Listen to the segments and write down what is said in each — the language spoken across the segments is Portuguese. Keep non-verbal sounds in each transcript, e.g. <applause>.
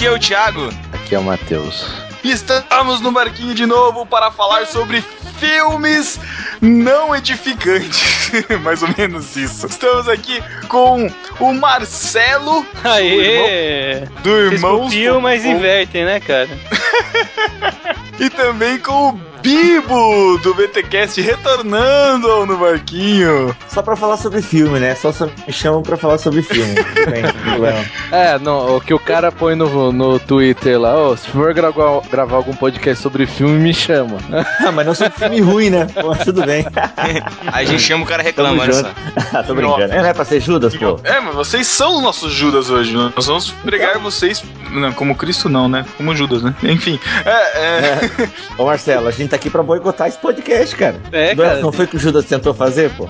Aqui é o Thiago. Aqui é o Matheus. Estamos no barquinho de novo para falar sobre filmes não edificantes. <laughs> Mais ou menos isso. Estamos aqui com o Marcelo. Aê! Do irmão. Do irmão mas invertem, né, cara? <laughs> e também com o Bibo do BTcast retornando no barquinho. Só pra falar sobre filme, né? Só, só me chamam pra falar sobre filme. <laughs> é, não, o que o cara põe no, no Twitter lá, oh, se for gravar, gravar algum podcast sobre filme, me chama. ah, mas não sobre filme ruim, né? <laughs> Pô, tudo bem. <laughs> a gente chama o cara reclama, olha só. ah, tô brincando. É, não é pra ser Judas, pô? É, mas vocês são os nossos Judas hoje. Né? Nós vamos pregar vocês. Não, como Cristo não, né? Como Judas, né? Enfim. É, é... é. Ô Marcelo, a gente tá aqui pra boicotar esse podcast, cara. É, não, cara. Não foi o que o Judas tentou fazer, pô?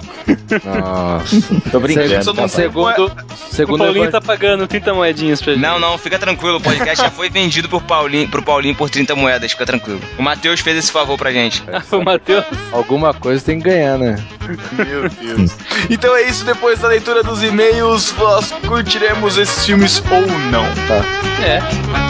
Nossa. Tô brincando. Segundo, tá segundo, segundo o Paulinho tá pagando 30 moedinhas pra gente. Não, não, fica tranquilo. O podcast já foi vendido por Paulinho, pro Paulinho por 30 moedas, fica tranquilo. O Matheus fez esse favor pra gente. <laughs> o Matheus. Alguma coisa tem que ganhar, né? Meu Deus. <laughs> então é isso, depois da leitura dos e-mails, nós curtiremos esses filmes ou não. Tá. É.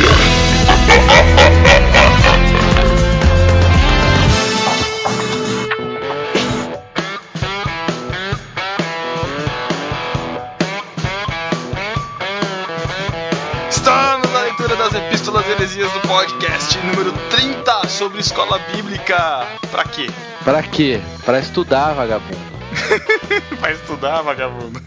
Das epístolas heresias do podcast número 30 sobre escola bíblica. Pra quê? Pra quê? Pra estudar, vagabundo. <laughs> pra estudar, vagabundo.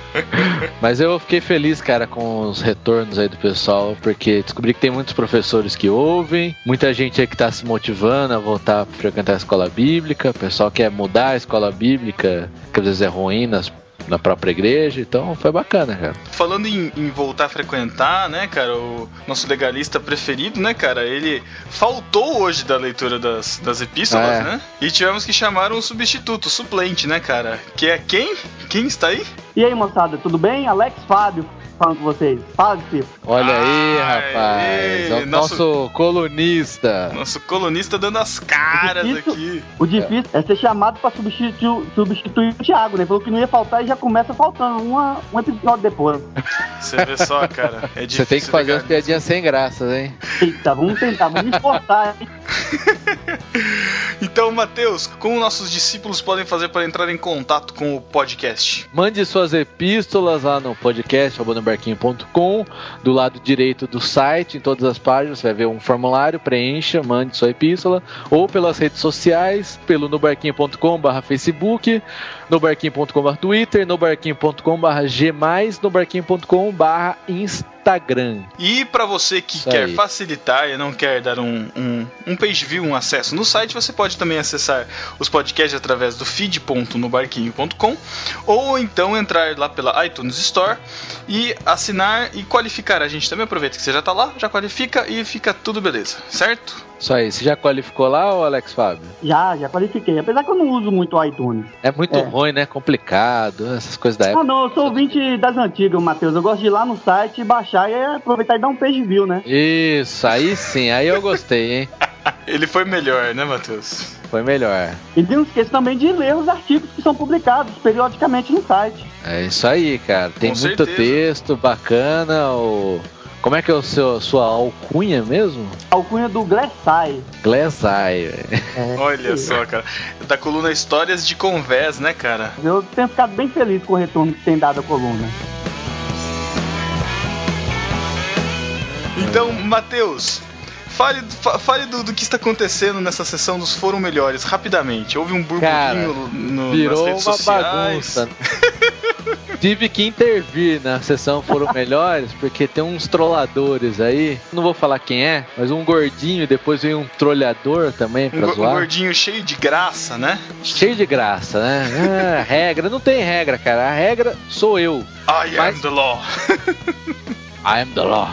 <laughs> Mas eu fiquei feliz, cara, com os retornos aí do pessoal, porque descobri que tem muitos professores que ouvem, muita gente aí que tá se motivando a voltar a frequentar a escola bíblica, o pessoal quer mudar a escola bíblica, que às vezes é ruim nas na própria igreja, então foi bacana, cara. Falando em, em, voltar a frequentar, né, cara, o nosso legalista preferido, né, cara, ele faltou hoje da leitura das, das epístolas, é. né? E tivemos que chamar um substituto, suplente, né, cara? Que é quem? Quem está aí? E aí, moçada, tudo bem? Alex Fábio falando com vocês. Fala, Chico. Olha aí, rapaz. É o nosso, nosso, colunista. Nosso colunista dando as caras o difícil, aqui. O difícil é. é ser chamado pra substituir, substituir o Thiago, né? Falou que não ia faltar e já começa faltando uma, um episódio depois. Você vê só, cara. É Você tem que fazer as piadinhas sem graça, hein? Eita, vamos tentar, vamos me esforçar, hein? <laughs> então, Matheus, como nossos discípulos podem fazer para entrar em contato com o podcast? Mande suas epístolas lá no podcast do lado direito do site, em todas as páginas, você vai ver um formulário, preencha, mande sua epístola, ou pelas redes sociais, pelo nobarquinho.com nobarquinho.com barra Twitter, nobarquinho.com barra G+, nobarquinho.com barra Instagram. E para você que Isso quer aí. facilitar e não quer dar um, um, um page view, um acesso no site, você pode também acessar os podcasts através do feed.nobarquinho.com ou então entrar lá pela iTunes Store e assinar e qualificar. A gente também aproveita que você já está lá, já qualifica e fica tudo beleza, certo? Isso aí. Você já qualificou lá, ou Alex Fábio? Já, já qualifiquei. Apesar que eu não uso muito o iTunes. É muito é. ruim, né? Complicado, essas coisas da época. Ah, não, eu sou ouvinte das antigas, Matheus. Eu gosto de ir lá no site, baixar e aproveitar e dar um page view, né? Isso, aí sim. Aí eu gostei, hein? <laughs> Ele foi melhor, né, Matheus? Foi melhor. E não esqueça também de ler os artigos que são publicados periodicamente no site. É isso aí, cara. Tem Com muito certeza. texto bacana. O... Como é que é o seu, sua alcunha mesmo? Alcunha do Glessai. Glessai, é, Olha só, cara. Da coluna Histórias de Convés, né, cara? Eu tenho ficado bem feliz com o retorno que tem dado a coluna. Então, Matheus, Fale, fale do, do, que está acontecendo nessa sessão dos Foram Melhores, rapidamente. Houve um burburinho Cara, no, virou nas redes uma sociais. bagunça. <laughs> Tive que intervir na sessão Foram Melhores, porque tem uns trolladores aí. Não vou falar quem é, mas um gordinho, depois veio um trolhador também pra um, zoar. Um gordinho cheio de graça, né? Cheio de graça, né? Ah, <laughs> regra, não tem regra, cara. A regra sou eu. I mas... am the law. <laughs> I am the law.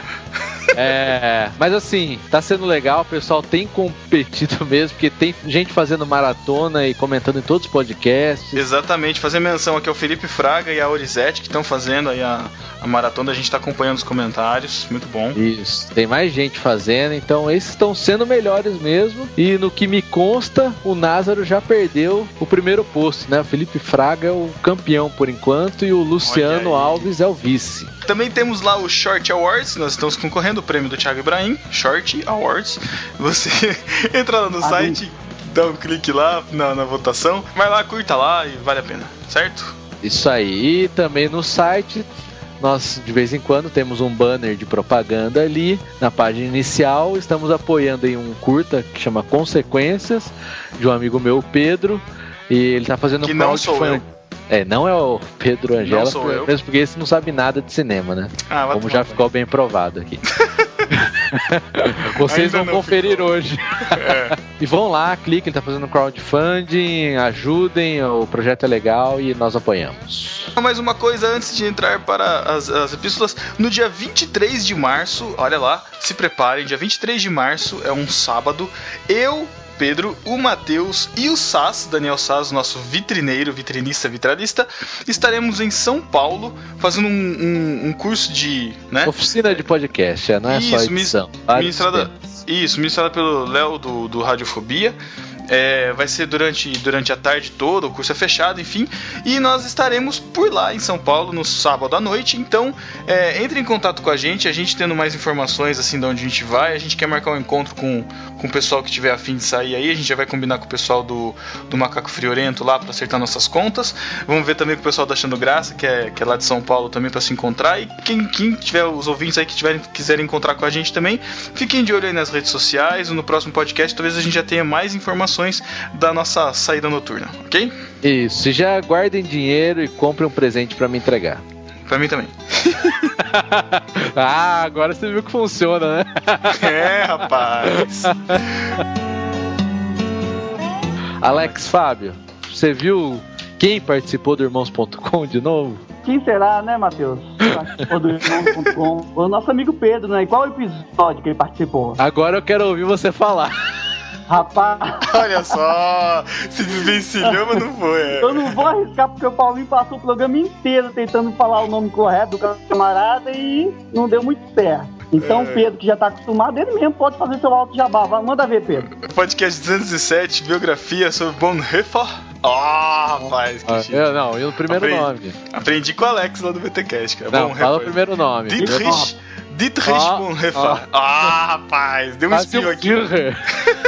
É, mas assim, tá sendo legal, o pessoal tem competido <laughs> mesmo, porque tem gente fazendo maratona e comentando em todos os podcasts. Exatamente, fazer menção aqui ao Felipe Fraga e a Orizete que estão fazendo aí a, a maratona, a gente tá acompanhando os comentários, muito bom. Isso, tem mais gente fazendo, então esses estão sendo melhores mesmo. E no que me consta, o Názaro já perdeu o primeiro posto, né? O Felipe Fraga é o campeão por enquanto e o Luciano Alves é o vice. Também temos lá o Short Awards, nós estamos concorrendo o prêmio do Thiago Ibrahim, Short Awards. Você <laughs> entra lá no site, dá um clique lá na, na votação, vai lá, curta lá e vale a pena, certo? Isso aí, e também no site nós de vez em quando temos um banner de propaganda ali na página inicial. Estamos apoiando em um curta que chama Consequências, de um amigo meu, Pedro. E ele está fazendo que um não sou eu. É, não é o Pedro Angela, mesmo porque esse não sabe nada de cinema, né? Ah, Como já ficou bem provado aqui. <laughs> Vocês Ainda vão conferir ficou. hoje. <laughs> É. e vão lá, cliquem, tá fazendo crowdfunding, ajudem, o projeto é legal e nós apoiamos. Mais uma coisa antes de entrar para as, as epístolas, no dia 23 de março, olha lá, se preparem, dia 23 de março é um sábado, eu Pedro, o Matheus e o Sass, Daniel Sass, nosso vitrineiro, vitrinista, vitralista, estaremos em São Paulo fazendo um, um, um curso de. Né? Oficina de podcast, é, não é isso, só edição. Ministrada, isso, ministrada pelo Léo do, do Radiofobia. É, vai ser durante, durante a tarde toda, o curso é fechado, enfim. E nós estaremos por lá em São Paulo no sábado à noite. Então, é, entre em contato com a gente, a gente tendo mais informações assim de onde a gente vai. A gente quer marcar um encontro com, com o pessoal que tiver afim de sair aí. A gente já vai combinar com o pessoal do, do Macaco Friorento lá para acertar nossas contas. Vamos ver também com o pessoal da Achando Graça, que é, que é lá de São Paulo também para se encontrar. E quem, quem tiver, os ouvintes aí que tiverem, quiserem encontrar com a gente também, fiquem de olho aí nas redes sociais. No próximo podcast, talvez a gente já tenha mais informações informações da nossa saída noturna, ok? Isso, já guardem dinheiro e comprem um presente para me entregar. Pra mim também. <laughs> ah, agora você viu que funciona, né? <laughs> é, rapaz. Alex Fábio, você viu quem participou do Irmãos.com de novo? Quem será, né, Matheus? Participou do Irmãos.com. O nosso amigo Pedro, né? E qual episódio que ele participou? Agora eu quero ouvir você falar. Rapaz. Olha só, se desvencilhou, mas não foi. É. Eu não vou arriscar porque o Paulinho passou o programa inteiro tentando falar o nome correto do camarada e não deu muito certo. Então, é. Pedro, que já tá acostumado, ele mesmo pode fazer seu alto jabá. Manda ver, Pedro. Podcast 207, biografia sobre Bonhoeffer. Ah, oh, rapaz, que ah, chique. Eu, não, e o primeiro aprendi, nome. Aprendi com o Alex lá do BTcast, cara. Não, fala o primeiro nome. Dietrich, Dietrich oh, Bonhoeffer. Ah, oh, rapaz, deu um espinho aqui.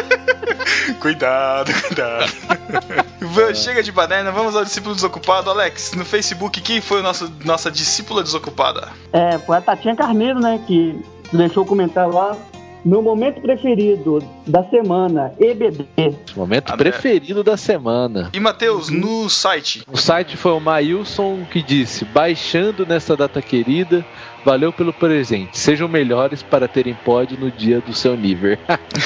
<laughs> cuidado, cuidado. Chega de baderna, vamos ao discípulo desocupado. Alex, no Facebook, quem foi a nossa, nossa discípula desocupada? É, foi a Tatinha Carneiro, né? Que deixou o comentário lá. Meu momento preferido da semana, EBD. Momento André. preferido da semana. E Matheus, no site? No site foi o Mailson que disse: baixando nessa data querida, Valeu pelo presente. Sejam melhores para terem pódio no dia do seu nível.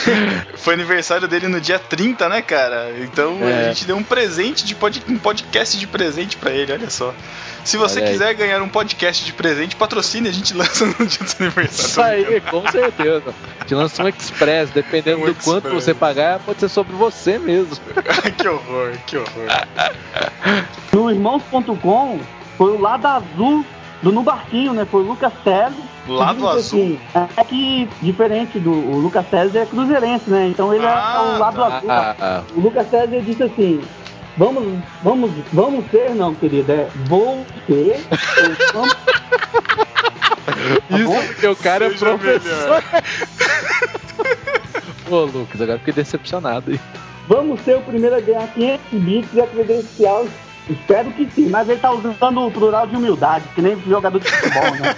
<laughs> Foi aniversário dele no dia 30, né, cara? Então é. a gente deu um presente de pod... um podcast de presente para ele, olha só. Se você olha quiser aí. ganhar um podcast de presente, patrocine, a gente <laughs> lança no dia do seu aniversário. Isso aí, com certeza. A gente lança um express, dependendo um do express. quanto você pagar, pode ser sobre você mesmo. <laughs> que horror, que horror. No irmãos.com foi o lado azul do No Barquinho, né? Foi o Lucas César. Lado azul. Assim, é que, diferente do o Lucas César, é cruzeirense, né? Então ele é ah, é o lado tá. azul. Ah, ah. O Lucas César disse assim: Vamos, vamos, vamos ser, não, querida. É, vou ser. Vamos... Isso tá porque o cara é Seja é professor. Ô, Lucas, agora fiquei decepcionado aí. Vamos ser o primeiro a ganhar 500 bits e a credencial Espero que sim, mas ele tá usando o plural de humildade, que nem jogador de futebol, né?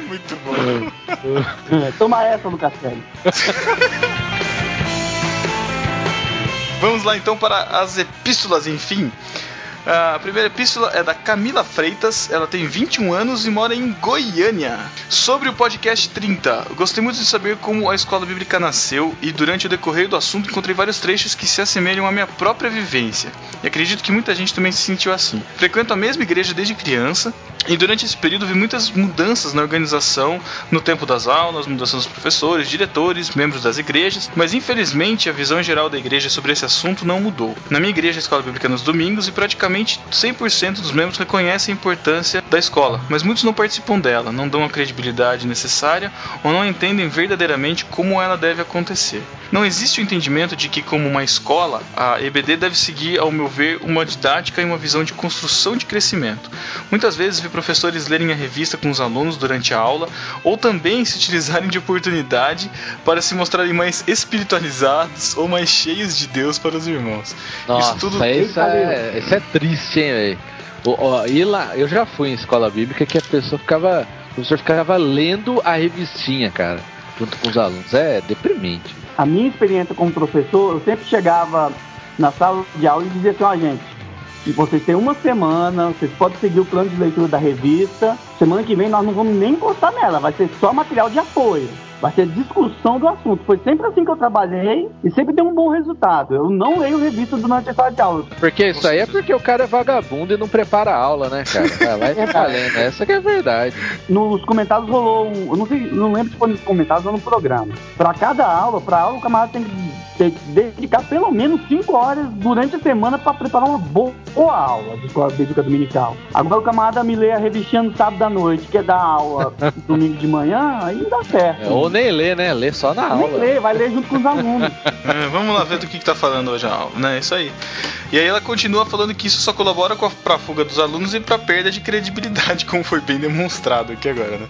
<laughs> Muito bom. <laughs> Toma essa, Lucas Kelly. Vamos lá então para as epístolas, enfim. A primeira epístola é da Camila Freitas, ela tem 21 anos e mora em Goiânia. Sobre o podcast 30, gostei muito de saber como a escola bíblica nasceu e durante o decorrer do assunto encontrei vários trechos que se assemelham à minha própria vivência. E acredito que muita gente também se sentiu assim. Frequento a mesma igreja desde criança e durante esse período vi muitas mudanças na organização, no tempo das aulas, mudanças dos professores, diretores, membros das igrejas, mas infelizmente a visão geral da igreja sobre esse assunto não mudou. Na minha igreja, a escola bíblica nos domingos, e praticamente 100% dos membros reconhecem a importância da escola, mas muitos não participam dela, não dão a credibilidade necessária ou não entendem verdadeiramente como ela deve acontecer. Não existe o entendimento de que, como uma escola, a EBD deve seguir, ao meu ver, uma didática e uma visão de construção de crescimento. Muitas vezes vi professores lerem a revista com os alunos durante a aula ou também se utilizarem de oportunidade para se mostrarem mais espiritualizados ou mais cheios de Deus para os irmãos. Nossa, isso tudo. Isso é, isso é triste, hein, velho? E lá, eu já fui em escola bíblica que a pessoa ficava. O professor ficava lendo a revistinha, cara, junto com os alunos. É deprimente. A minha experiência como professor, eu sempre chegava na sala de aula e dizia assim, ó, oh, gente, vocês têm uma semana, vocês podem seguir o plano de leitura da revista. Semana que vem nós não vamos nem encostar nela, vai ser só material de apoio vai ser discussão do assunto. Foi sempre assim que eu trabalhei e sempre deu um bom resultado. Eu não leio revista durante a sala de aula. Porque isso aí é porque o cara é vagabundo e não prepara a aula, né, cara? Vai lá e <laughs> fica lendo. Essa que é a verdade. Nos comentários rolou um. Eu não, sei, não lembro se foi nos comentários ou no programa. Pra cada aula, pra aula, o camarada tem que ter que dedicar pelo menos 5 horas durante a semana para preparar uma boa aula de escola bíblica dominical. Agora o camarada me lê a revistinha no sábado à noite, que é dar aula <laughs> domingo de manhã, aí não dá certo. É, ou nem lê, né? Lê só na nem aula. Lê, vai ler junto com os alunos. <laughs> é, vamos lá ver do que, que tá falando hoje a aula, né? Isso aí. E aí ela continua falando que isso só colabora para a fuga dos alunos e para a perda de credibilidade, <laughs> como foi bem demonstrado aqui agora, né?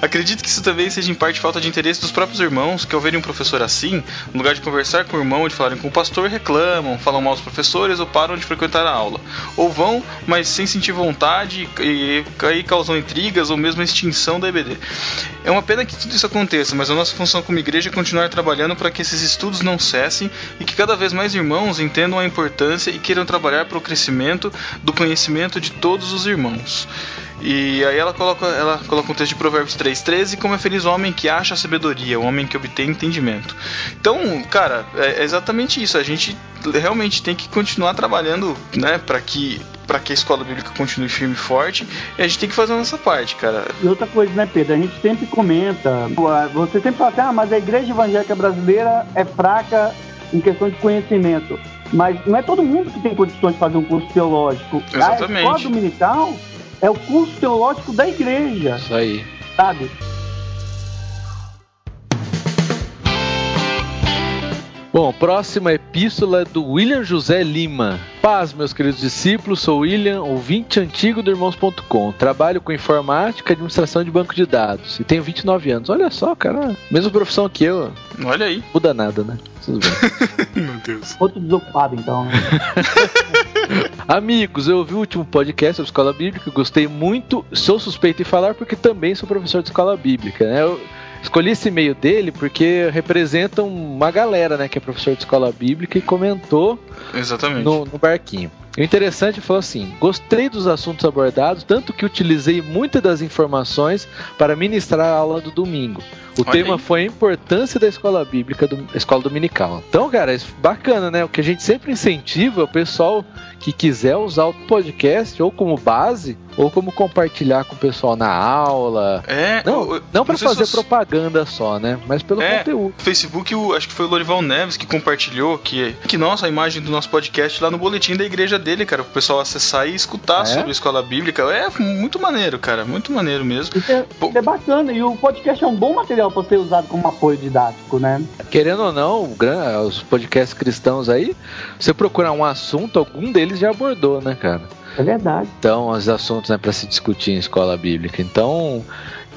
Acredito que isso também seja em parte falta de interesse dos próprios irmãos, que ao verem um professor assim, no lugar de conversar com o irmão ou de falarem com o pastor, reclamam, falam mal dos professores ou param de frequentar a aula. Ou vão, mas sem sentir vontade e aí causam intrigas ou mesmo a extinção da EBD. É uma pena que tudo isso aconteça, mas a nossa função como igreja é continuar trabalhando para que esses estudos não cessem e que cada vez mais irmãos entendam a importância e queiram trabalhar para o crescimento do conhecimento de todos os irmãos. E aí ela coloca, ela coloca um texto de Provérbios 3,13 como é feliz o homem que acha a sabedoria, o homem que obtém entendimento. Então, cara, é exatamente isso. A gente realmente tem que continuar trabalhando, né, para que para que a escola bíblica continue firme e forte, e a gente tem que fazer a nossa parte, cara. E outra coisa, né, Pedro? A gente sempre comenta, você sempre fala assim, ah, mas a igreja evangélica brasileira é fraca em questão de conhecimento. Mas não é todo mundo que tem condições de fazer um curso teológico. Exatamente. A escola dominical é o curso teológico da igreja. Isso aí. Sabe? Bom, próxima epístola é do William José Lima. Paz, meus queridos discípulos, sou William, ouvinte antigo do Irmãos.com. Trabalho com informática e administração de banco de dados e tenho 29 anos. Olha só, cara, mesma profissão que eu. Olha aí. Muda nada, né? Tudo bem. <laughs> Meu Deus. Outro desocupado, então. Né? <laughs> Amigos, eu ouvi o último podcast sobre escola bíblica, gostei muito. Sou suspeito em falar porque também sou professor de escola bíblica, né? Eu, Escolhi esse e-mail dele porque representa uma galera, né, que é professor de escola bíblica e comentou Exatamente. No, no barquinho. O interessante foi assim: gostei dos assuntos abordados, tanto que utilizei muitas das informações para ministrar a aula do domingo. O Olha tema aí. foi a importância da escola bíblica, do, escola dominical. Então, cara, é bacana, né? O que a gente sempre incentiva é o pessoal que quiser usar o podcast ou como base ou como compartilhar com o pessoal na aula. É, não, não para fazer se... propaganda só, né? Mas pelo é, conteúdo. Facebook, o, acho que foi o Lorival Neves que compartilhou que que nossa a imagem do nosso podcast lá no boletim da igreja dele, cara, o pessoal acessar e escutar é? sobre a escola bíblica. É muito maneiro, cara, muito maneiro mesmo. Isso é, isso é bacana e o podcast é um bom material para ser usado como apoio didático, né? Querendo ou não, os podcasts cristãos aí, você procurar um assunto, algum deles já abordou, né, cara? É verdade. Então, os assuntos né, para se discutir em escola bíblica. Então,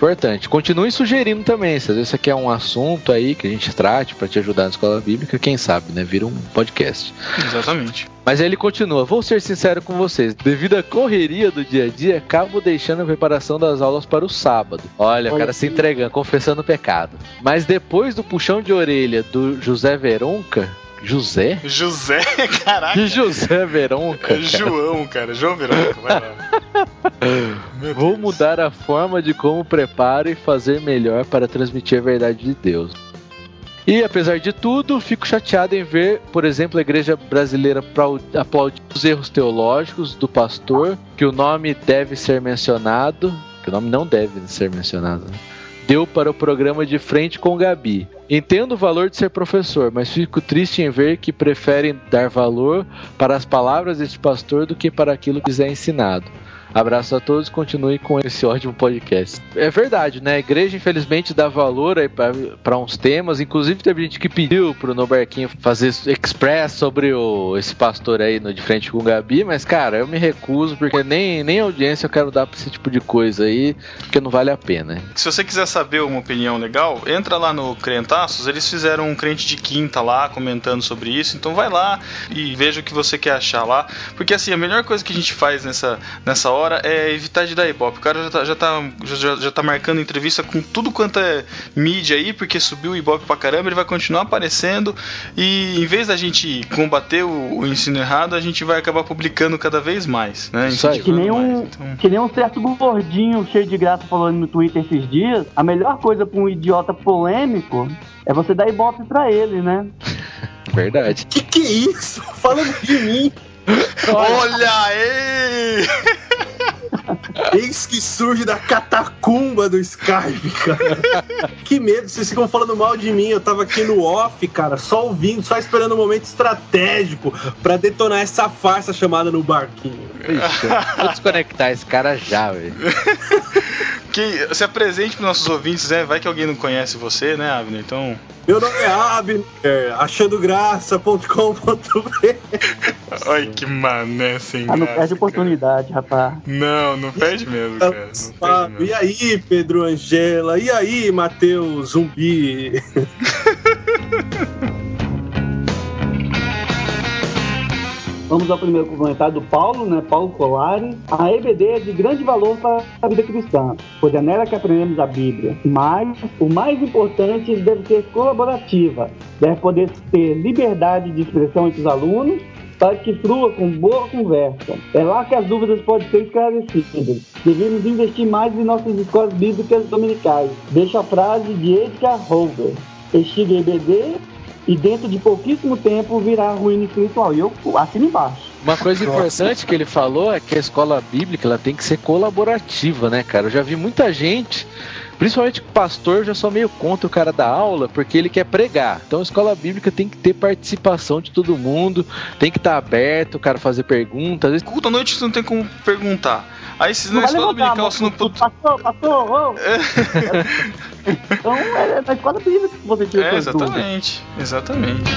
importante. Continue sugerindo também, se às vezes você quer um assunto aí que a gente trate para te ajudar na escola bíblica, quem sabe, né? Vira um podcast. Exatamente. Mas aí ele continua: Vou ser sincero com vocês, devido à correria do dia a dia, acabo deixando a preparação das aulas para o sábado. Olha, o cara se entregando, confessando o pecado. Mas depois do puxão de orelha do José Veronca, José? José, <laughs> caraca. De José Veronca. Cara. João, cara. João Veronca, vai lá. <laughs> Vou mudar a forma de como preparo e fazer melhor para transmitir a verdade de Deus. E apesar de tudo, fico chateado em ver, por exemplo, a igreja brasileira aplaudir os erros teológicos do pastor, que o nome deve ser mencionado, que o nome não deve ser mencionado. Né? Deu para o programa de frente com Gabi. Entendo o valor de ser professor, mas fico triste em ver que preferem dar valor para as palavras deste pastor do que para aquilo que lhes é ensinado. Abraço a todos, continue com esse ótimo podcast. É verdade, né? A igreja, infelizmente, dá valor aí para uns temas. Inclusive, teve gente que pediu pro Nobarquinho fazer express sobre o, esse pastor aí no de frente com o Gabi, mas, cara, eu me recuso, porque nem, nem audiência eu quero dar pra esse tipo de coisa aí, porque não vale a pena. Se você quiser saber uma opinião legal, entra lá no Crentaços, eles fizeram um crente de quinta lá comentando sobre isso, então vai lá e veja o que você quer achar lá, porque assim, a melhor coisa que a gente faz nessa, nessa hora é evitar de dar ibope. O cara já tá, já tá, já, já tá marcando entrevista com tudo quanto é mídia aí, porque subiu o ibope pra caramba, ele vai continuar aparecendo. E em vez da gente combater o, o ensino errado, a gente vai acabar publicando cada vez mais, né? Isso aí. Que nem, um, então... que nem um certo gordinho cheio de graça falando no Twitter esses dias. A melhor coisa pra um idiota polêmico é você dar ibope pra ele, né? <laughs> Verdade. Que que é isso? Falando de mim. Olha aí! <laughs> Eis que surge da catacumba do Skype, cara. que medo, vocês ficam falando mal de mim. Eu tava aqui no off, cara, só ouvindo, só esperando um momento estratégico para detonar essa farsa chamada no barquinho. Ixi, vou desconectar esse cara já, velho. Que se apresente para nossos ouvintes, né? Vai que alguém não conhece você, né, Abner? Então. Meu nome é Abner, achandograça.com.br. Ai, que mané sem Ah, não perde oportunidade, rapaz. Não, não perde mesmo, cara. Não perde mesmo. E aí, Pedro Angela? E aí, Matheus Zumbi? <laughs> Vamos ao primeiro comentário do Paulo, né? Paulo Colari. A EBD é de grande valor para a vida cristã, pois é nela que aprendemos a Bíblia. Mas o mais importante deve ser colaborativa, deve poder ter liberdade de expressão entre os alunos para que flua com boa conversa. É lá que as dúvidas podem ser esclarecidas. Devemos investir mais em nossas escolas bíblicas dominicais. Deixa a frase de Edgar Hoover. Estiga EBD e dentro de pouquíssimo tempo virá ruína espiritual. E eu assino embaixo. Uma coisa importante que ele falou é que a escola bíblica ela tem que ser colaborativa, né, cara? Eu já vi muita gente, principalmente pastor, já sou meio contra o cara da aula, porque ele quer pregar. Então a escola bíblica tem que ter participação de todo mundo, tem que estar aberto, o cara fazer perguntas. Culto à noite você não tem como perguntar. Aí se na escola dominical você não pode. Pastor, pastor, oh. Então é na escola bíblica que você tira É, exatamente. Exatamente.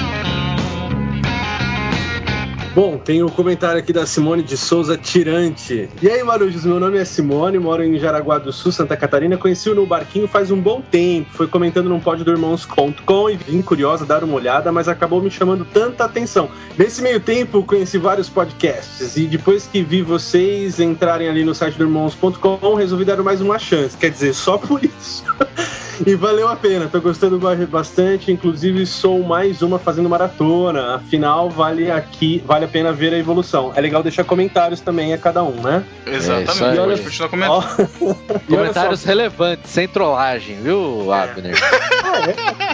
Bom, tem o um comentário aqui da Simone de Souza Tirante. E aí, Marujos, meu nome é Simone, moro em Jaraguá do Sul, Santa Catarina. Conheci o No Barquinho faz um bom tempo. Foi comentando num pódio do Irmãos.com e vim curiosa dar uma olhada, mas acabou me chamando tanta atenção. Nesse meio tempo, conheci vários podcasts e depois que vi vocês entrarem ali no site do Irmãos.com, resolvi dar mais uma chance. Quer dizer, só por isso. <laughs> e valeu a pena, tô gostando bastante. Inclusive, sou mais uma fazendo maratona. Afinal, vale aqui, vale a pena ver a evolução. É legal deixar comentários também a cada um, né? Exatamente. É, Pode continuar comentando. <laughs> comentários relevantes, sem trollagem, viu, Abner? É.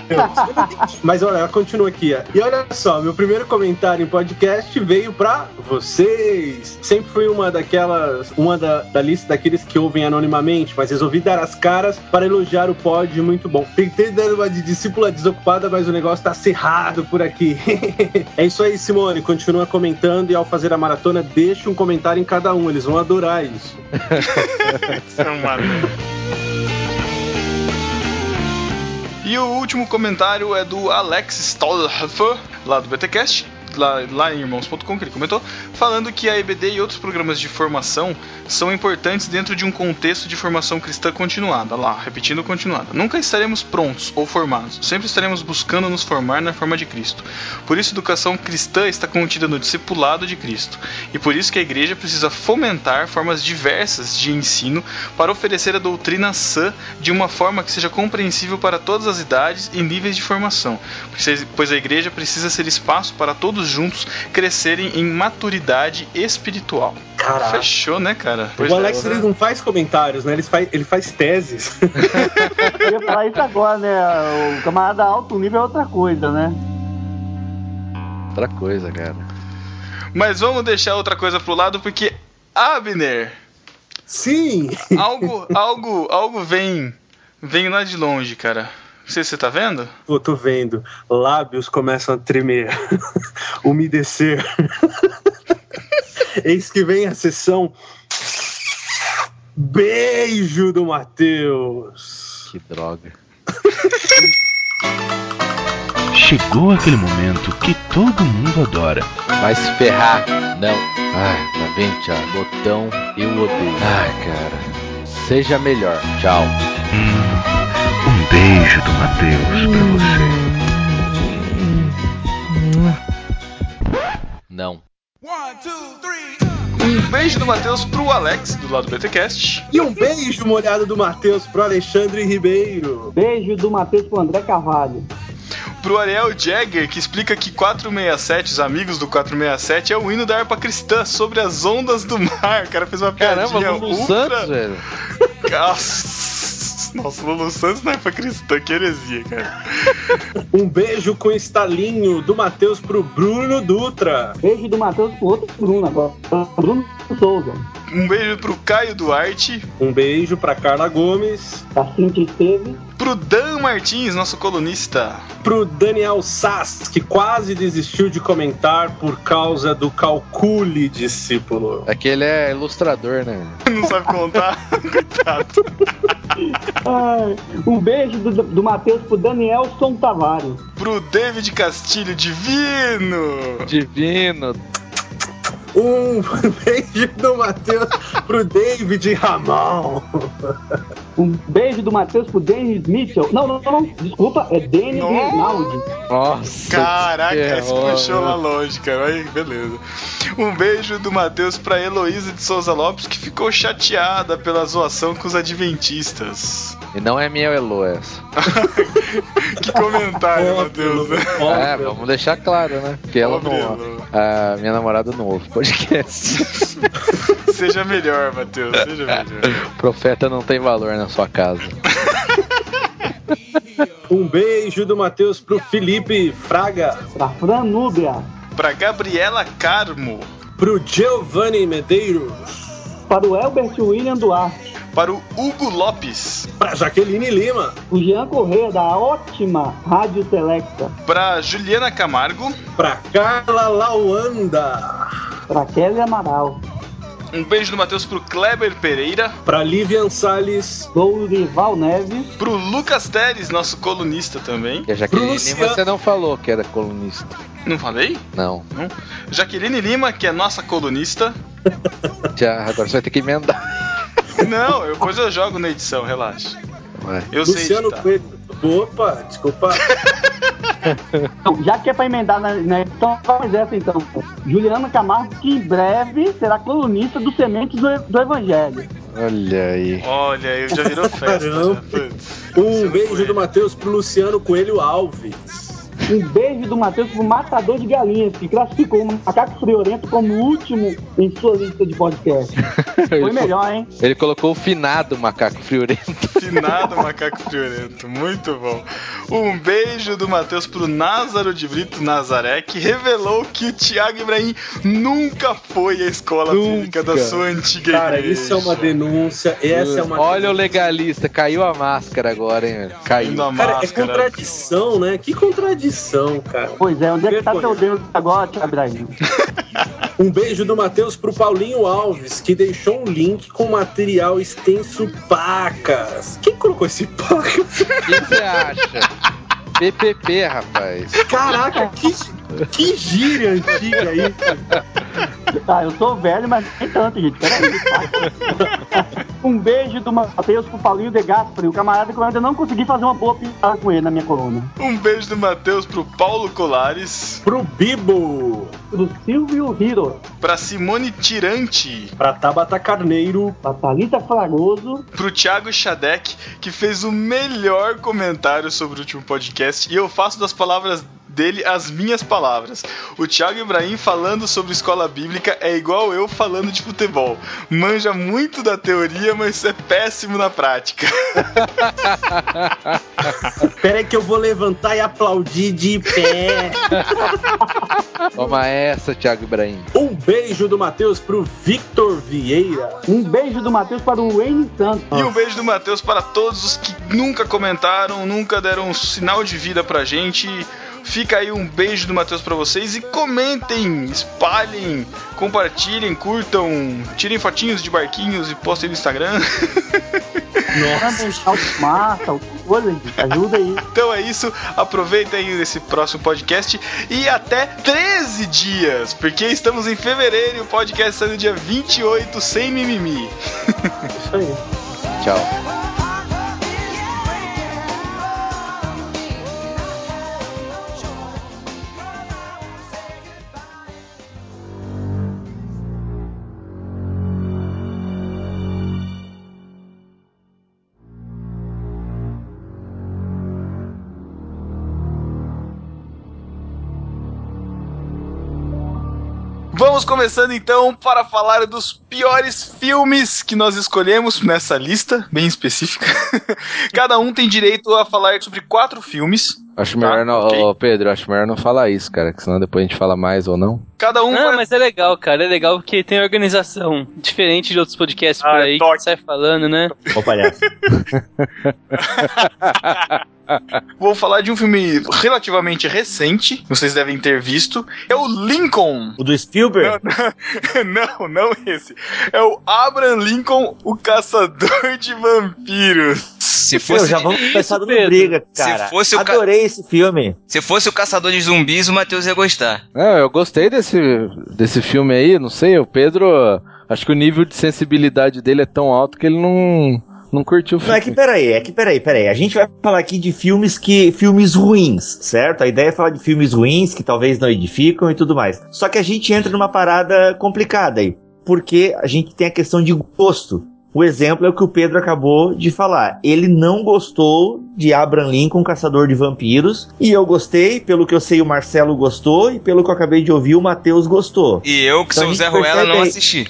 Mas olha, continua aqui. Ó. E olha só, meu primeiro comentário em podcast veio pra vocês. Sempre fui uma daquelas, uma da, da lista daqueles que ouvem anonimamente, mas resolvi dar as caras para elogiar o pod muito bom. Tentei dar uma de discípula desocupada, mas o negócio tá cerrado por aqui. <laughs> é isso aí, Simone. Continua comentando e ao fazer a maratona, deixa um comentário em cada um. Eles vão adorar isso. <laughs> E o último comentário é do Alex Stolhofer, lá do BTcast. Lá, lá em irmãos.com, que ele comentou, falando que a EBD e outros programas de formação são importantes dentro de um contexto de formação cristã continuada. Lá, repetindo continuada. Nunca estaremos prontos ou formados, sempre estaremos buscando nos formar na forma de Cristo. Por isso, educação cristã está contida no discipulado de Cristo. E por isso que a igreja precisa fomentar formas diversas de ensino para oferecer a doutrina sã de uma forma que seja compreensível para todas as idades e níveis de formação, pois a igreja precisa ser espaço para todos juntos crescerem em maturidade espiritual. Caraca. Fechou, né, cara? o Alex é. ele não faz comentários, né? Ele faz, ele faz teses. <laughs> Eu ia falar isso agora, né? O camarada alto nível é outra coisa, né? Outra coisa, cara. Mas vamos deixar outra coisa pro lado, porque Abner. Sim! Algo, algo, algo vem, vem lá de longe, cara. Não sei se você tá vendo? Pô, tô vendo. Lábios começam a tremer, <laughs> umedecer. <laughs> Eis que vem a sessão Beijo do Matheus. Que droga. Chegou aquele momento que todo mundo adora. Vai se ferrar. Não. Ai, tá vem, Thiago. Botão eu odeio. Ai, cara. Seja melhor. Tchau. Hum, um beijo do Matheus pra você. Não. One, two, three. Um beijo do Matheus pro Alex, do lado do BTcast. E um beijo molhado do Matheus pro Alexandre Ribeiro. Beijo do Matheus pro André Carvalho pro Ariel Jagger, que explica que 467, os amigos do 467, é o hino da harpa cristã sobre as ondas do mar. O cara fez uma piadinha Caramba, Lulu ultra... Santos, velho. Nossa, Lulu Santos na harpa cristã, que heresia, cara. um beijo com estalinho do Matheus pro Bruno Dutra. Beijo do Matheus pro outro Bruno agora. Bruno Souza. Um beijo pro Caio Duarte. Um beijo pra Carla Gomes. Pra Cintia Esteves. Pro Dan Martins, nosso colunista. Pro Daniel Sass, que quase desistiu de comentar por causa do calcule, discípulo. É que ele é ilustrador, né? Não sabe contar? <laughs> Coitado. um beijo do, do Matheus pro Danielson Tavares. Pro David Castilho, divino! Divino! Um <laughs> beijo do Matheus pro David Ramon. Um beijo do Matheus pro Dennis Mitchell. Não, não, não, desculpa, é Dennis Rinaldi. Nossa. Caraca, esse puxou lá longe, cara. Aí, beleza. Um beijo do Matheus pra Heloísa de Souza Lopes, que ficou chateada pela zoação com os adventistas. E não é minha Elo essa. <laughs> que comentário, Matheus. É, vamos deixar claro, né? Que ela não. A minha namorada não ouve podcast. <laughs> seja melhor, Matheus, seja melhor. Profeta não tem valor na sua casa. <laughs> Um beijo do Matheus pro Felipe Fraga. Pra Franúbia. Pra Gabriela Carmo. Pro Giovanni Medeiros. Para o Elbert William Duarte. Para o Hugo Lopes. Para Jaqueline Lima. O Jean Corrêa, da ótima Rádio Selecta. Para Juliana Camargo. Para Carla Lauanda. Para Kelly Amaral. Um beijo do Matheus pro Kleber Pereira. Pra Livian Salles. Lourival Neves. Pro Lucas Teres, nosso colunista também. E a Jaqueline Lima você não falou que era colunista. Não falei? Não. não. Jaqueline Lima, que é nossa colunista. Já, agora você vai ter que emendar. Não, eu, depois eu jogo na edição, relaxa. Ué. Eu Luciano sei Coelho. Opa, desculpa. <laughs> Então, já que é pra emendar na, na então faz essa então. Juliana Camargo, que em breve será colunista do Sementes do, do Evangelho. Olha aí. Olha aí, já virou festa. Um beijo do Matheus pro Luciano Coelho Alves. Um beijo do Matheus pro Matador de Galinhas, que classificou o Macaco Friorento como último em sua lista de podcast. <laughs> Foi melhor, hein? Ele colocou o finado Macaco Friorento. <laughs> Finado Macaco Friorento, muito bom. Um beijo do Matheus pro Názaro de Brito Nazaré, que revelou que o Thiago Ibrahim nunca foi à escola nunca. bíblica da sua antiga Cara, igreja. isso é uma denúncia. Essa é uma Olha denúncia. o legalista, caiu a máscara agora, hein? Caiu. a Cara, é máscara. é contradição, né? Que contradição, cara. Pois é, onde é que tá teu Deus agora, um beijo do Matheus pro Paulinho Alves, que deixou um link com material extenso pacas. Quem colocou esse pacas? O que você acha? PPP, rapaz. Caraca, que, Que gíria antiga isso. Tá, eu sou velho, mas nem tanto, gente. Peraí. um beijo do Matheus pro Paulinho de Gaspari, o camarada que eu ainda não consegui fazer uma boa piada com ele na minha coluna. Um beijo do Matheus pro Paulo Colares. Pro Bibo. Pro Silvio Hiro. Pra Simone Tirante. Pra Tabata Carneiro. Pra Thalita Fragoso. Pro Thiago Xadec, que fez o melhor comentário sobre o último podcast. E eu faço das palavras dele as minhas palavras. O Thiago Ibrahim falando sobre escola bíblica é igual eu falando de futebol. Manja muito da teoria, mas é péssimo na prática. <laughs> Espera aí que eu vou levantar e aplaudir de pé. <laughs> Toma essa, Thiago Ibrahim. Um beijo do Matheus pro Victor Vieira. Um beijo do Matheus para o Wayne Santos. E um beijo do Matheus para todos os que nunca comentaram, nunca deram um sinal de vida pra gente. Fica aí um beijo do Matheus para vocês e comentem, espalhem, compartilhem, curtam, tirem fotinhos de barquinhos e postem no Instagram. Nossa, gente, ajuda aí. Então é isso, aproveita aí esse próximo podcast e até 13 dias, porque estamos em fevereiro e o podcast sai no dia 28 sem mimimi. Isso aí. Tchau. Vamos começando então para falar dos piores filmes que nós escolhemos nessa lista, bem específica. <laughs> Cada um tem direito a falar sobre quatro filmes. Acho melhor Tá, não, ok. ô, Pedro, acho melhor não falar isso, cara, que senão depois a gente fala mais ou não. Cada um Não, vai- mas é legal, cara. É legal porque tem organização. Diferente de outros podcasts Ah, por aí toque. que sai falando, né? Ô, palhaço. <laughs> Vou falar de um filme relativamente recente, vocês devem ter visto. É o Lincoln. O do Spielberg? Não, não <laughs> esse. É o Abraham Lincoln, o caçador de vampiros. Se Meu, fosse, já vamos começar <laughs> dando briga, cara. fosse o ca- Adorei esse filme. se fosse o caçador de zumbis, o Matheus ia gostar. Não, eu gostei desse, desse filme aí, não sei, o Pedro, acho que o nível de sensibilidade dele é tão alto que ele não, não curtiu o Não, filme. é que peraí, é que peraí, peraí. A gente vai falar aqui de filmes que. filmes ruins, certo? A ideia é falar de filmes ruins que talvez não edificam e tudo mais. Só que a gente entra numa parada complicada aí. Porque a gente tem a questão de gosto. O exemplo é o que o Pedro acabou de falar. Ele não gostou de Abraham Lincoln, Caçador de Vampiros. E eu gostei, pelo que eu sei, o Marcelo gostou. E pelo que eu acabei de ouvir, o Matheus gostou. E eu, que Então sou o Zé Ruela, não assisti.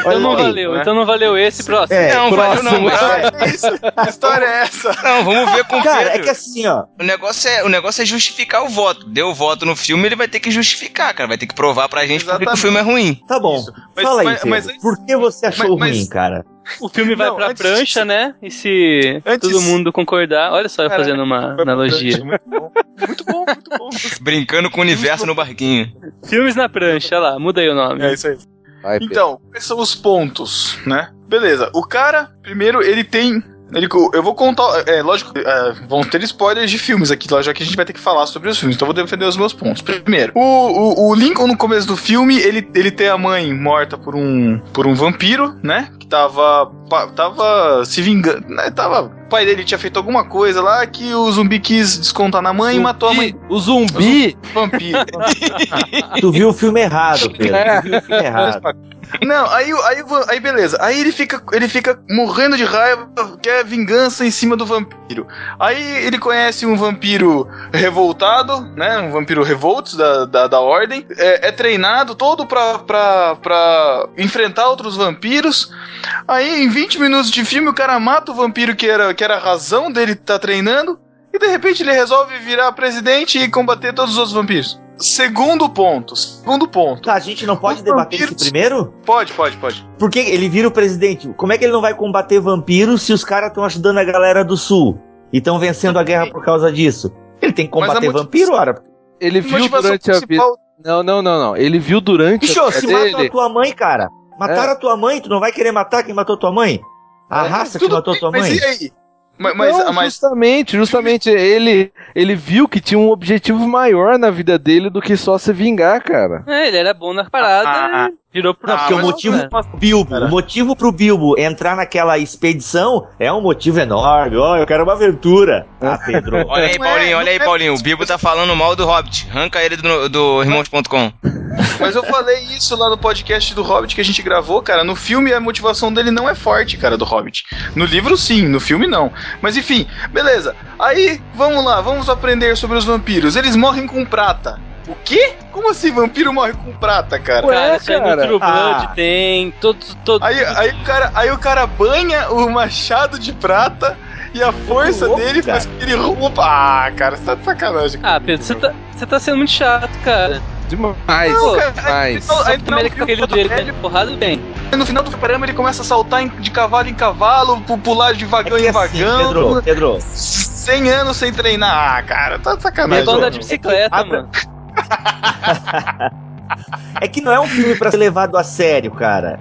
Então não aí, valeu, né? então não valeu esse próximo. É, não, valeu não, mas... Ah, isso, que história é essa? <laughs> Não, vamos ver com o Cara, é Pedro. que assim, ó. O negócio é, o negócio é justificar o voto. Deu o voto no filme, ele vai ter que justificar, cara. Vai ter que provar pra gente por que que o Exatamente. filme é ruim. Tá bom. Mas- Fala aí, mas- Pedro. mas Por que você achou mas- ruim, cara? O filme vai Não, pra prancha, disso- né? E se Antes- todo mundo concordar. Olha só eu fazendo uma analogia. frente, Muito bom, muito bom, muito bom. <laughs> Brincando com o universo no barquinho. Filmes na prancha, olha lá, muda aí o nome. É isso aí. Vai. Então, quais são os pontos, né? Beleza, o cara, primeiro, ele tem. Ele, eu vou contar. É, lógico, é, vão ter spoilers de filmes aqui, já que a gente vai ter que falar sobre os filmes, então vou defender os meus pontos. Primeiro, o, o, o Lincoln, no começo do filme, ele, ele tem a mãe morta por um, por um vampiro, né? Que tava. Tava se vingando. Né, tava, o pai dele tinha feito alguma coisa lá que o zumbi quis descontar na mãe e matou a mãe. O zumbi. Vampiro. Tu viu o filme errado, <laughs> Pedro. Tu viu o filme errado. Não, aí, aí, aí beleza. Aí ele fica, ele fica morrendo de raiva, quer vingança em cima do vampiro. Aí ele conhece um vampiro revoltado, né? Um vampiro revoltos da, da, da ordem. É, é treinado todo pra, pra, pra enfrentar outros vampiros. Aí em 20 minutos de filme o cara mata o vampiro que era, que era a razão dele estar treinando. E de repente ele resolve virar presidente e combater todos os outros vampiros. Segundo ponto. Segundo ponto. Tá, a gente não pode Os debater vampiros- esse primeiro? Pode, pode, pode. Porque ele vira o presidente. Como é que ele não vai combater vampiros se os caras estão ajudando a galera do sul? E estão vencendo a guerra por causa disso? Ele tem que combater motivação- vampiro, ora? Ele viu durante a vida. Não, não, não, não. Ele viu durante Bicho, a se vida matam a dele. tua mãe, cara. Mataram a tua mãe, tu não vai querer matar quem matou tua mãe? A É, raça que matou bem, tua mas mãe? e aí? Mas, mas, Não, mas justamente, justamente ele, ele viu que tinha um objetivo maior na vida dele do que só se vingar, cara. É, ele era bom na parada Ah, e virou pro Não, porque o motivo né? pro Bilbo, o motivo pro Bilbo entrar naquela expedição é um motivo enorme. Ó, eu quero uma aventura. Ah, Pedro. <laughs> Olha aí, Não é- Paulinho, olha aí, não é Paulinho. O Bibo tá falando mal do Hobbit. Arranca ele do, do irmãos.com. Mas eu falei isso lá no podcast do Hobbit que a gente gravou, cara. No filme a motivação dele não é forte, cara, do Hobbit. No livro sim, no filme não. Mas enfim, beleza. Aí, vamos lá, vamos aprender sobre os vampiros. Eles morrem com prata. O quê? Como assim vampiro morre com prata, cara? Ué, Cara, isso aí no cara. True Blood Ah. tem. Todos. todos Aí, aí, o cara, aí o cara banha o machado de prata e a força louco, dele cara. faz que ele rompa. Ah, cara, você tá de sacanagem. Ah, Pedro, você tá, você tá sendo muito chato, cara. Demais, Não, cara, demais. Então, aí, porque ele com aquele do ele de porrada, bem. no final do programa ele começa a saltar de cavalo em cavalo, pu- pular de É vagão que em assim, vagão. Pedro, Pedro, 100 anos sem treinar. Ah, cara, tá de Ele sacanagem. é bom andar de É que bicicleta, mano. <laughs> é que não é um filme pra ser levado a sério, cara.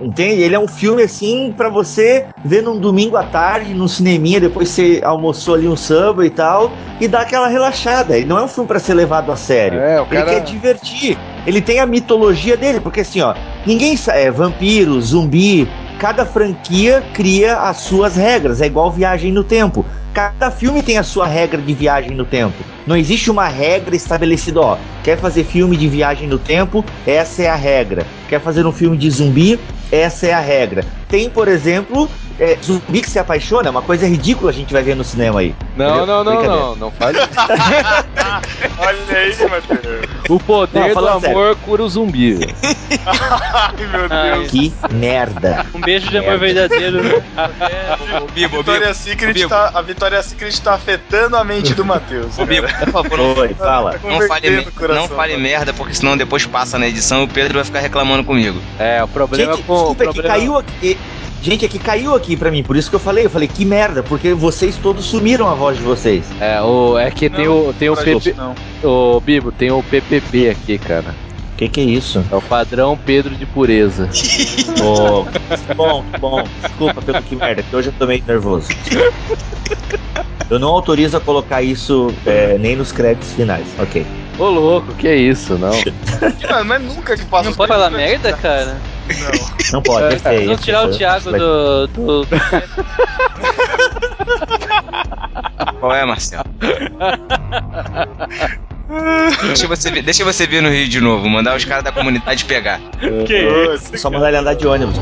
Entende? Ele é um filme assim pra você ver num domingo à tarde, num cineminha, depois você almoçou ali um samba e tal, e dar aquela relaxada. Ele não é um filme pra ser levado a sério. É, o Ele cara. quer divertir. Ele tem a mitologia dele, porque assim, ó, ninguém sabe. É, vampiro, zumbi. Cada franquia cria as suas regras. É igual viagem no tempo. Cada filme tem a sua regra de viagem no tempo. Não existe uma regra estabelecida, ó. Quer fazer filme de viagem no tempo? Essa é a regra. Quer fazer um filme de zumbi? Essa é a regra. Tem, por exemplo, é, zumbi que se apaixona, é uma coisa ridícula a gente vai ver no cinema aí. Não, não, não, não, não fale. <laughs> Olha aí, Matheus. O poder Não, do amor cura o zumbi. <laughs> Ai, meu Deus. Que merda. Um beijo de amor verdadeiro, né? Ô, Bibo, ô, Vitória Bibo. Secret Bibo. tá, a Vitória Secret tá afetando a mente do Matheus. Ô, Bibo, por favor, Oi, fala. <laughs> não fale, o coração, não fale merda, porque senão depois passa na edição e o Pedro vai ficar reclamando comigo. É, o problema Gente, com. o desculpa, é que problema... caiu aqui. Gente, é que caiu aqui pra mim, por isso que eu falei, eu falei, que merda, porque vocês todos sumiram a voz de vocês. É, o, é que tem o, tem o PP. não. Ô, Bibo, tem o PPP aqui, cara. Que que é isso? É o padrão Pedro de pureza. <laughs> Que bom, que bom. Desculpa pelo que merda, que hoje eu tô meio nervoso. Eu não autorizo a colocar isso é, nem nos créditos finais. Ok. Ô, louco, que é isso, não? Mano, mas nunca que passa Não pode falar merda, cara? Não. Não pode, é feio. Vamos tirar o Thiago do. do... Qual é, Marcelo? deixa, você, vir- deixa você vir no Rio de novo, mandar os caras da comunidade pegar. É só mandar ele andar de ônibus.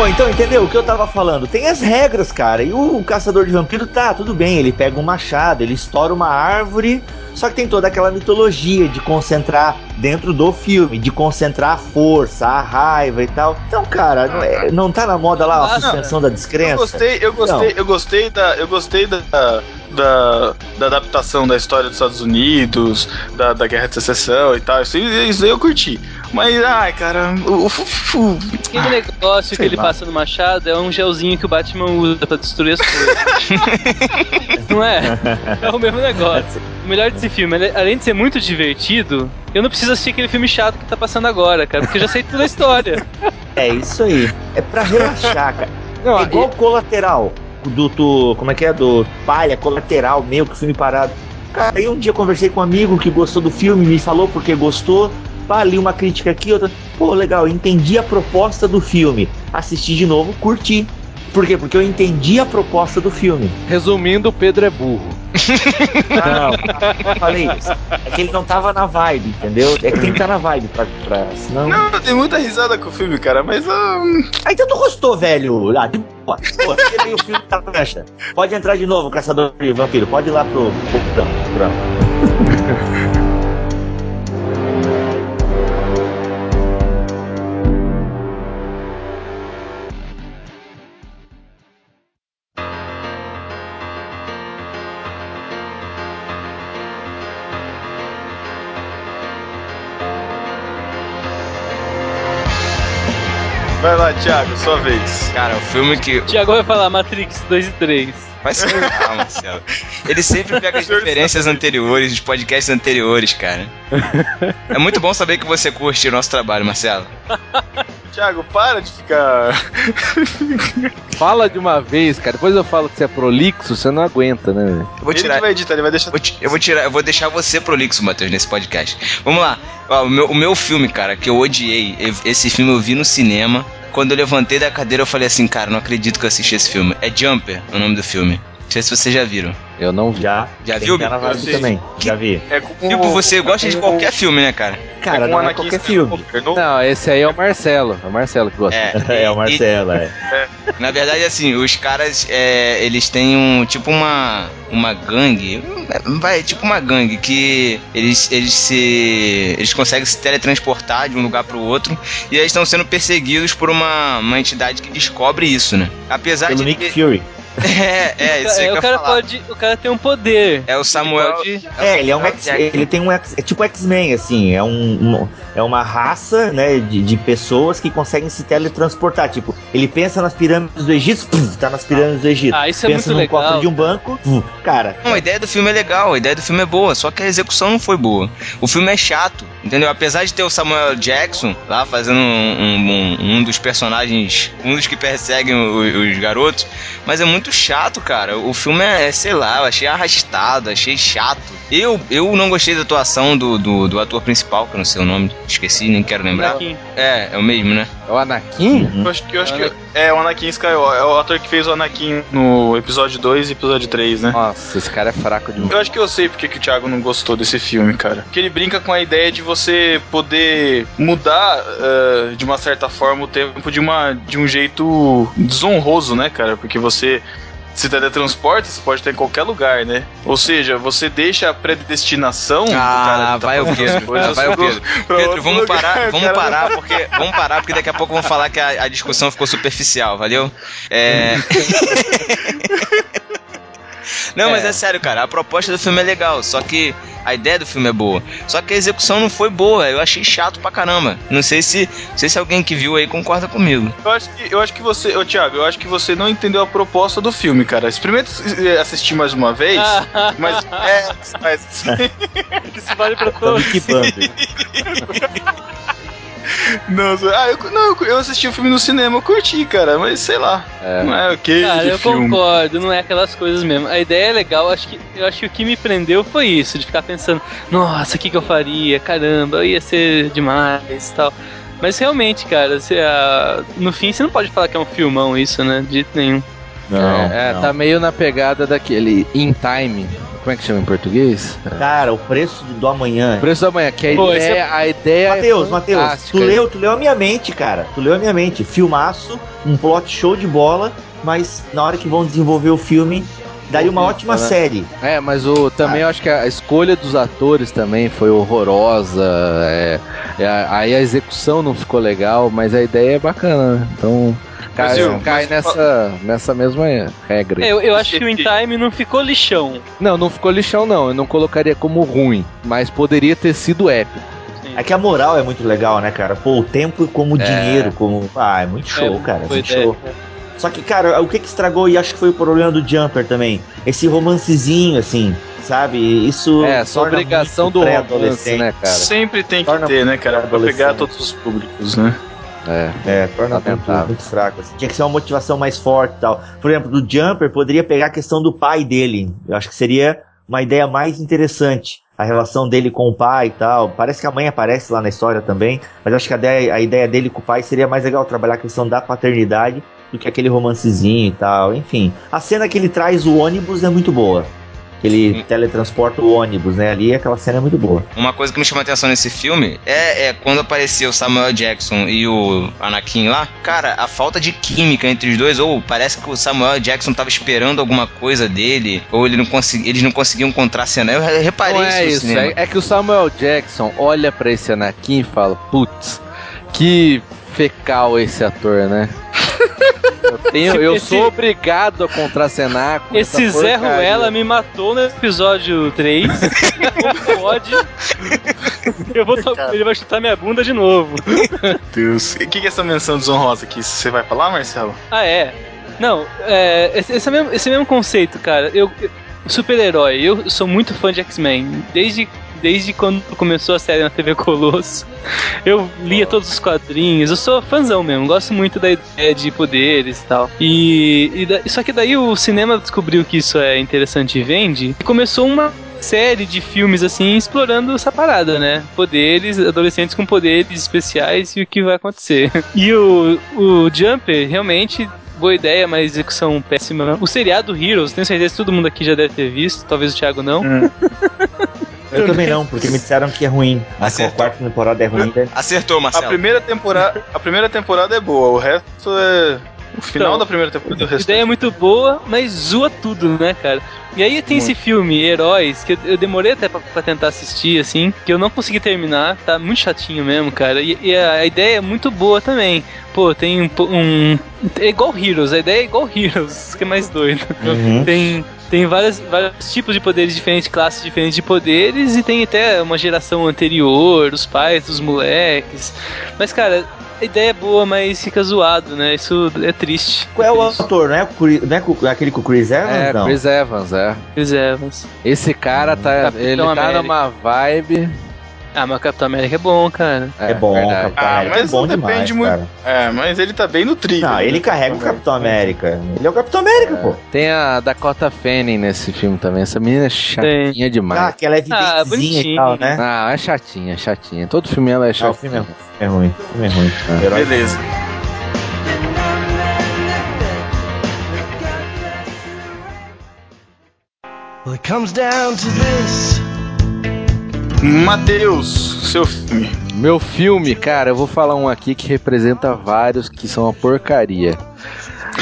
Pô, então entendeu o que eu tava falando? Tem as regras, cara. E o, caçador de vampiro tá, tudo bem, ele pega um machado, ele estoura uma árvore. Só que tem toda aquela mitologia de concentrar dentro do filme, de concentrar a força, a raiva e tal. Então, cara, não, é- não tá na moda lá a Ah, não. suspensão da Eu descrença? gostei, eu gostei, eu gostei da, eu gostei da, da, da adaptação da história dos Estados Unidos, da, da Guerra de Secessão e tal. Isso, isso aí eu curti. Mas, ai, cara, o, o, o- Aquele negócio que ele lá. passa no machado é um gelzinho que o Batman usa pra destruir as coisas. <laughs> não é? É o mesmo negócio. O melhor desse filme, além de ser muito divertido, eu não preciso assistir aquele filme chato que tá passando agora, cara, porque eu já sei toda a história. É isso aí. É pra relaxar, cara. Não, É igual colateral. Do, do. Como é que é? Do palha, colateral, meu, que filme parado. Cara, aí um dia eu conversei com um amigo que gostou do filme, me falou porque gostou. Pá, li uma crítica aqui, outra. Pô, legal, entendi a proposta do filme. Assisti de novo, curti. Por quê? Porque eu entendi a proposta do filme. Resumindo, o Pedro é burro. Não, falei isso. É que ele não tava na vibe, entendeu? É que tem que estar na vibe pra. pra senão. Não, tenho muita risada com o filme, cara, mas. ah, Ah, então tu gostou, velho. Ah, de boa. Pô, o filme da prancha. Pode entrar de novo, caçador de vampiro. Pode ir lá pro. pro pronto, pronto. Thiago, sua vez. Cara, o filme que. O Thiago vai falar Matrix 2 e 3. Vai se ferrar, Marcelo. Ele sempre pega as <laughs> referências anteriores, os podcasts anteriores, cara. <laughs> É muito bom saber que você curte o nosso trabalho, Marcelo. <laughs> Thiago, para de ficar. Fala de uma vez, cara. Depois eu falo que você é prolixo, você não aguenta, né? Eu vou Ele tirar. que vai editar, ele vai deixar. Eu vou tirar, eu vou deixar você prolixo, Matheus, nesse podcast. Vamos lá. Ó, o, meu, o meu filme, cara, que eu odiei, esse filme eu vi no cinema. Quando eu levantei da cadeira, eu falei assim, cara, não acredito que eu assisti esse filme. É Jumper, o nome do filme. Não sei se vocês já viram. Eu não vi. Já. Já viu, também. Já vi. É com Tipo, você gosta de com- qualquer filme, né, cara? Cara, com não é qualquer filme. Não? Esse aí é o Marcelo. É o Marcelo que gosta. É, <laughs> É, o Marcelo, é. Na verdade, assim, os caras, é, eles têm um, tipo uma, uma gangue, vai, tipo uma gangue, que eles, eles se, eles conseguem se teletransportar de um lugar pro outro, e eles estão sendo perseguidos por uma, uma entidade que descobre isso, né? Apesar Pelo de... Nick Fury. É, é, isso É, que o eu cara falar. pode. O cara tem um poder. É o Samuel... Ele pode- É, ele é um o X, Jack. ele tem um X, é tipo X-Men, assim, é um, um- é uma raça, né, de, de pessoas que conseguem se teletransportar, tipo, ele pensa nas pirâmides do Egito, puf, tá nas pirâmides do Egito. Ah, isso é pensa muito no legal. cofre de um banco, puf, cara, Não, a ideia do filme é legal, a ideia do filme é boa, só que a execução não foi boa. O filme é chato, entendeu? Apesar de ter o Samuel Jackson lá fazendo um, um- um dos personagens, um dos que perseguem o- os, garotos, mas é muito chato, cara. O filme é, sei lá, eu achei arrastado, achei chato. Eu, eu não gostei da atuação do, do, do ator principal, que eu não sei o nome, esqueci, nem quero lembrar. Anakin. É, é o mesmo, né? É o Anakin? Eu acho que, eu acho que é o Anakin Skywalker. É o ator que fez o Anakin no episódio 2 e episódio 3, né? Nossa, esse cara é fraco demais. Eu acho que eu sei porque que o Thiago não gostou desse filme, cara. Porque ele brinca com a ideia de você poder mudar eh, de uma certa forma o tempo de, uma, de um jeito desonroso, né, cara? Porque você se teletransporta, você pode estar em qualquer lugar, né? Ou seja, você deixa a predestinação do cara Ah, que tá vai o Pedro. Ah, vai o Pedro. Pedro, vamos lugar, parar, vamos cara. parar, porque. Vamos parar, porque daqui a pouco vão falar que a, a discussão ficou superficial, valeu? É. <laughs> Não, mas É. é sério, cara. A proposta do filme é legal, só que a ideia do filme é boa. Só que a execução não foi boa. Eu achei chato pra caramba. Não sei se, não sei se alguém que viu aí concorda comigo. Eu acho que, eu acho que você, ô Thiago, eu acho que você não entendeu a proposta do filme, cara. Experimenta assistir mais uma vez, <laughs> mas é, mas <laughs> Isso vale pra todos. <laughs> Não, ah, eu, não, eu assisti o filme no cinema, eu curti, cara, mas sei lá, É. não é ok Cara, de eu filme. concordo, não é aquelas coisas mesmo. A ideia é legal, acho que, eu acho que o que me prendeu foi isso, de ficar pensando, nossa, o que, que eu faria? Caramba, ia ser demais e tal. Mas realmente, cara, você, ah, no fim você não pode falar que é um filmão isso, né? De jeito nenhum. Não, é, não. tá meio na pegada daquele In Time. Como é que chama em português? Cara, o preço do amanhã. Preço da manhã, que a Pô, ideia, a ideia Matheus, é Matheus, fantástica. tu leu, tu leu a minha mente, cara. Tu leu a minha mente. Filmaço, um plot show de bola, mas na hora que vão desenvolver o filme, daria uma ótima né? série. É, mas o, também eu acho que a escolha dos atores também foi horrorosa. é, é, aí a execução não ficou legal, mas a ideia é bacana, né? Então cai, Brasil, cai nessa, nessa mesma regra. É, eu, eu acho que o In Time não ficou lixão. Não, não ficou lixão, não. Eu não colocaria como ruim, mas poderia ter sido épico. É que a moral é muito legal, né, cara? Pô, o tempo como É. dinheiro, como. Ah, é muito show, É, cara. foi Muito ideia. show. Só que, cara, o que que estragou, e acho que foi o problema do Jumper também, esse romancezinho, assim, sabe? Isso. É, só obrigação do romance, pré-adolescente. né, cara? Sempre tem que Torna ter, né, cara, pra pegar todos os públicos, né? É. É, torna muito, Lamentável. muito fraco. assim. Tinha que ser uma motivação mais forte e tal. Por exemplo, do Jumper poderia pegar a questão do pai dele. Eu acho que seria uma ideia mais interessante. A relação dele com o pai e tal. Parece que a mãe aparece lá na história também. Mas eu acho que a ideia, a ideia dele com o pai seria mais legal trabalhar a questão da paternidade do que aquele romancezinho e tal. Enfim. A cena que ele traz o ônibus é muito boa. Que ele Sim. teletransporta o ônibus, né? Ali aquela cena é muito boa. Uma coisa que me chamou a atenção nesse filme é, é quando apareceu o Samuel Jackson e o Anakin lá. Cara, a falta de química entre os dois, ou parece que o Samuel Jackson tava esperando alguma coisa dele, ou ele não consegui, eles não conseguiam contracenar. Eu re- reparei Não é isso isso, no cinema. é, é que o Samuel Jackson olha pra esse Anakin e fala, putz, que fecal esse ator, né? Eu, tenho, eu Esse- sou obrigado a contracenar com Esse essa Zé porcaria. Ruela me matou no episódio 3. Como pode? Eu vou ele vai chutar minha bunda de novo. Deus. E o que, que é essa menção desonrosa aqui? Você vai falar, Marcelo? Ah, é? Não, é, esse, esse mesmo, esse mesmo conceito, cara. Eu, eu- super-herói, eu sou muito fã de X-Men. Desde, desde quando começou a série na TV Colosso. Eu lia todos os quadrinhos, eu sou fãzão mesmo, gosto muito da ideia de poderes e tal. E, e da, só que daí o cinema descobriu que isso é interessante e vende, e começou uma série de filmes assim explorando essa parada, né? Poderes, adolescentes com poderes especiais e o que vai acontecer. <laughs> E o, o Jumper realmente boa ideia, mas execução péssima. O seriado Heroes, tenho certeza que todo mundo aqui já deve ter visto, talvez o Thiago não. Hum. <laughs> Eu também não, porque me disseram que é ruim. Mas a quarta temporada é ruim. Né? Acertou, Marcelo. A primeira temporada, a primeira temporada é boa, o resto é o final então, da primeira temporada. A ideia é muito boa, mas zoa tudo, né, cara? E aí tem muito. esse filme, Heróis, que eu, demorei até pra, pra, tentar assistir, assim, que eu não consegui terminar, tá muito chatinho mesmo, cara. E, e a, a, ideia é muito boa também. Pô, tem um, um, É igual Heroes, a ideia é igual Heroes, <laughs> que é mais doido. Uhum. Tem tem vários, vários tipos de poderes diferentes, classes diferentes de poderes, e tem até uma geração anterior, os pais dos moleques. Mas, cara, a ideia é boa, mas fica zoado, né? Isso é triste. Qual é, o ator? Não é, não é aquele com o Chris Evans? É, não. Chris Evans, é. Chris Evans. Esse cara tá. Capitão ele América. tá numa vibe. Ah, mas o Capitão América é bom, cara. É, é bom, verdade. Capitão ah, América é bom demais, muito. Cara. É, mas ele tá bem no trilho. Não, ele carrega o Capitão América. Ele é o Capitão América, é. pô. Tem a Dakota Fanning nesse filme também. Essa menina é chatinha Tem. demais. Ah, que ela é ah, e tal, né? Ah, é chatinha, chatinha. Todo filme ela é chatinha. Ah, o filme é, é ruim. O filme é ruim. Ah. Beleza. Well, it comes down to this. Matheus, seu filme. Meu filme, cara, eu vou falar um aqui que representa vários que são uma porcaria.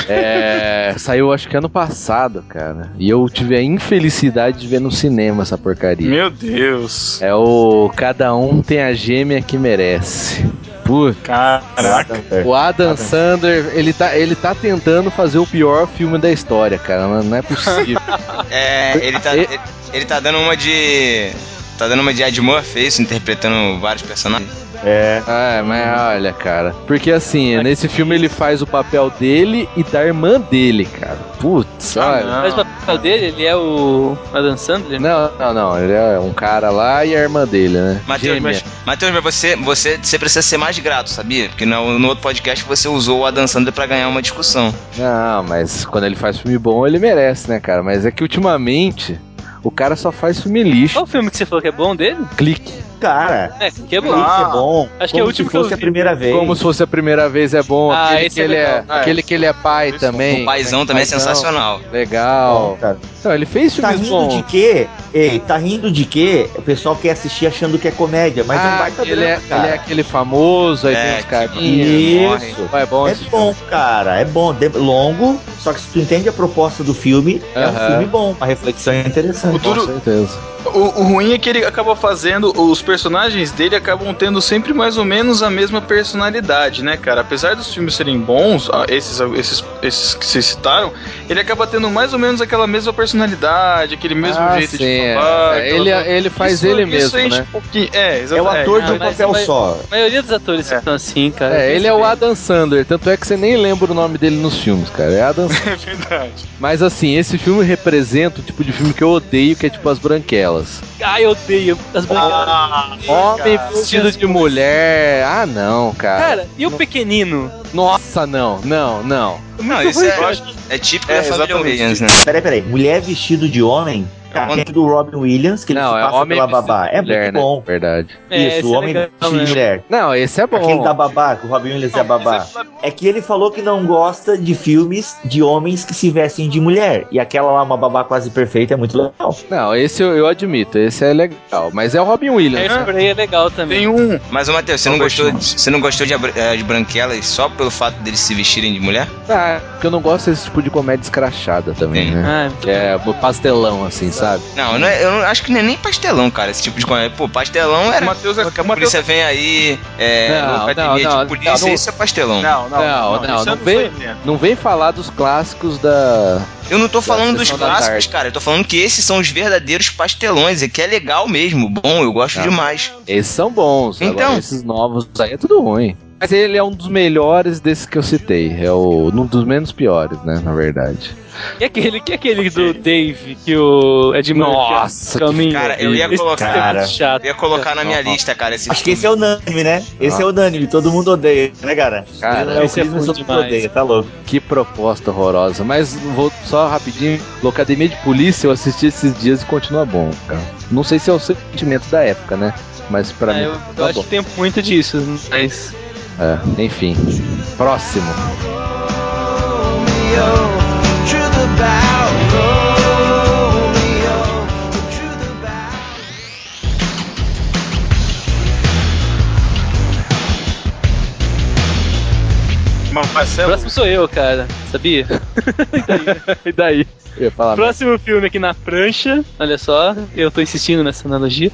É, <laughs> saiu acho que ano passado, cara. E eu tive a infelicidade de ver no cinema essa porcaria. Meu Deus. É o Cada um tem a gêmea que merece. Puta. Caraca. O Adam, Adam Sandler, ele tá, ele tá tentando fazer o pior filme da história, cara. Não é possível. <laughs> é, ele tá, ele, ele tá dando uma de Tá dando uma de Ed Murphy, é isso? Interpretando vários personagens. É. Ah, mas olha, cara. Porque assim, nesse filme ele faz o papel dele e da irmã dele, cara. Putz, ah, olha. Faz o papel dele? Ele é o Adam Sandler? Não, não, não. Ele é um cara lá e a irmã dele, né? Matheus, mas, Matheus, mas você, você, você precisa ser mais grato, sabia? Porque no, no outro podcast você usou o Adam Sandler pra ganhar uma discussão. Não, mas quando ele faz filme bom, ele merece, né, cara? Mas é que ultimamente o cara só faz filme lixo. Qual o filme que você falou que é bom dele? Clique. Cara, é, que é bom. Ah, é bom. Acho que é o último se fosse que a primeira vez. Como se fosse a primeira vez é bom. Ah, aquele, que, é ele é, ah, aquele que ele é pai Isso, também. O paizão também é sensacional. Legal. Bom, Então, ele fez filmes tá rindo bom. de quê? Ei, tá rindo de quê? O pessoal quer assistir achando que é comédia, mas ah, não vai ele, drama, é, ele é aquele famoso, aí é, tem carinhos. Isso. É bom, é bom cara. É bom. Longo, só que se tu entende a proposta do filme, uh -huh. é um filme bom. A reflexão é interessante. O duro, Com certeza. O, o, ruim é que ele acaba fazendo. Os personagens dele acabam tendo sempre mais ou menos a mesma personalidade, né, cara? Apesar dos filmes serem bons, ah, esses, esses, esses que vocês citaram, ele acaba tendo mais ou menos aquela mesma personalidade, aquele mesmo ah, jeito sim, de falar. É. Ele, ele faz isso, ele mesmo, né? é, é o ator é, de um papel só. A maioria dos atores é. são assim, cara. É, ele é o Adam Sandler, tanto é que você nem lembra o nome dele nos filmes, cara. É Adam <laughs> Sandler. É verdade. Mas assim, esse filme representa o tipo de filme que eu odeio, que é tipo As Branquelas. Ai, eu odeio as branquelas. Ah, Homem vestido de mulher. Ah, não, cara. Cara, e o pequenino? Nossa, não, não, não. Não, isso é, é típico é, da família Williams, né? Peraí, peraí. Mulher vestido de homem é do Robin Williams, que ele não, é passa homem pela babá. É mulher, muito né? bom. Verdade. É, Isso, o homem é vestido de mulher. Não, esse é bom. Aquele da babá, que o Robin Williams não, é babá. É que ele falou que não gosta de filmes de homens que se vestem de mulher. E aquela lá, uma babá quase perfeita, é muito legal. Não, esse eu, eu admito, esse é legal. Mas é o Robin Williams. É, né? é legal também. Tem um. Mas, o Matheus, você não, gostou, de, você não gostou de, eh, de branquelas só pelo fato deles se vestirem de mulher? Ah, porque eu não gosto desse tipo de comédia escrachada também, Sim. né? Ah, que é pastelão, assim, sabe? Não, não é, eu acho que não é nem pastelão, cara, esse tipo de coisa. Pô, pastelão era. Mateus é, a polícia vem aí, é, não, não, não, de polícia, não, isso é pastelão. Não, não, não, não, não, vem, não vem falar dos clássicos da. Eu não tô falando dos clássicos, cara. Eu tô falando que esses são os verdadeiros pastelões. E que é legal mesmo, bom, eu gosto demais. Esses são bons. Então, Agora, esses novos aí é tudo ruim. Mas ele é um dos melhores desses que eu citei. É o, um dos menos piores, né? Na verdade. E aquele, que aquele do Dave que o Ed Nossa, caminho. Cara, eu ia colocar, Cara. chato. eu ia colocar na minha lista, cara, esse Acho que esse é unânime, né? Esse é unânime, todo mundo odeia, né, cara? Cara, é o esse é todo mundo odeia, tá louco. Que proposta horrorosa. Mas vou só rapidinho. Academia de Polícia eu assisti esses dias e continua bom, cara. Não sei se é o sentimento da época, né? Mas pra É, mim. eu, eu tá acho bom. que tem muito disso, mas. É, enfim. Próximo. Marcelo, Próximo sou eu, cara. Sabia? <laughs> e daí? Eu ia falar. Próximo filme aqui na prancha, olha só, eu tô insistindo nessa analogia.